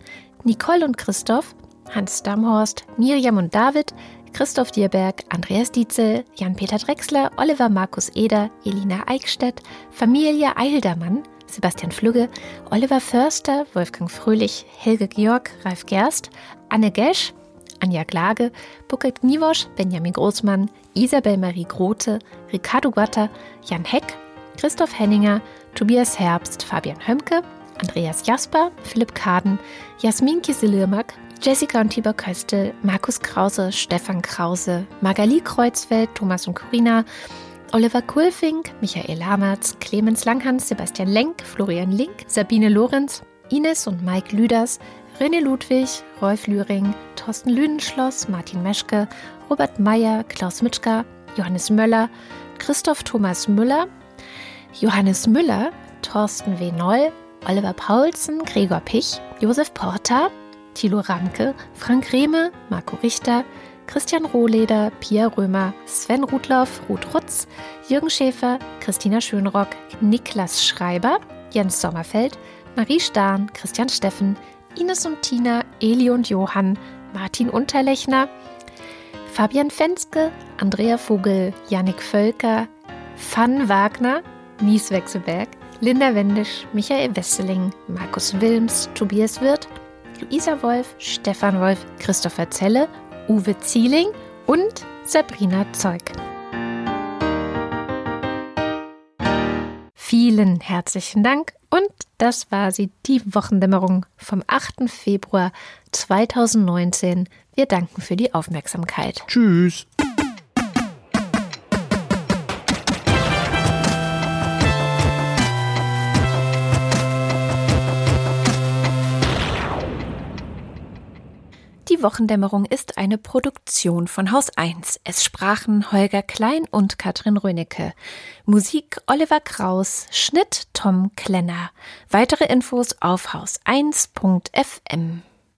Nicole und Christoph, Hans Damhorst, Miriam und David, Christoph Dierberg, Andreas Dietzel, Jan-Peter Drechsler, Oliver Markus Eder, Elina Eickstedt, Familie Eildermann, Sebastian Flügge, Oliver Förster, Wolfgang Fröhlich, Helge Georg, Ralf Gerst, Anne Gesch, Anja Glage, Burkhard Niewosch, Benjamin Großmann, Isabel Marie Grote, Ricardo Guatta, Jan Heck, Christoph Henninger, Tobias Herbst, Fabian Hömke, Andreas Jasper, Philipp Kaden, Jasmin Kiselirmak, Jessica und Tibor Köstel, Markus Krause, Stefan Krause, Magali Kreuzfeld, Thomas und Corina, Oliver Kulfink, Michael Lamertz, Clemens Langhans, Sebastian Lenk, Florian Link, Sabine Lorenz, Ines und Mike Lüders, René Ludwig, Rolf Lühring, Thorsten Lüdenschloss, Martin Meschke, Robert Meyer, Klaus Mitschka, Johannes Möller, Christoph Thomas Müller, Johannes Müller, Thorsten W. Noll, Oliver Paulsen, Gregor Pich, Josef Porter, Thilo Ramke, Frank Rehme, Marco Richter, Christian Rohleder, Pia Römer, Sven Rudloff, Ruth Rutz, Jürgen Schäfer, Christina Schönrock, Niklas Schreiber, Jens Sommerfeld, Marie Stahn, Christian Steffen, Ines und Tina, Eli und Johann, Martin Unterlechner, Fabian Fenske, Andrea Vogel, Jannik Völker, Van Wagner, Mies Wechselberg, Linda Wendisch, Michael Wesseling, Markus Wilms, Tobias Wirth, Luisa Wolf, Stefan Wolf, Christopher Zelle, Uwe Zieling und Sabrina Zeug. Vielen herzlichen Dank und das war sie, die Wochendämmerung vom 8. Februar 2019. Wir danken für die Aufmerksamkeit. Tschüss. Die Wochendämmerung ist eine Produktion von Haus 1. Es sprachen Holger Klein und Katrin Rönecke. Musik Oliver Kraus, Schnitt Tom Klenner. Weitere Infos auf haus1.fm.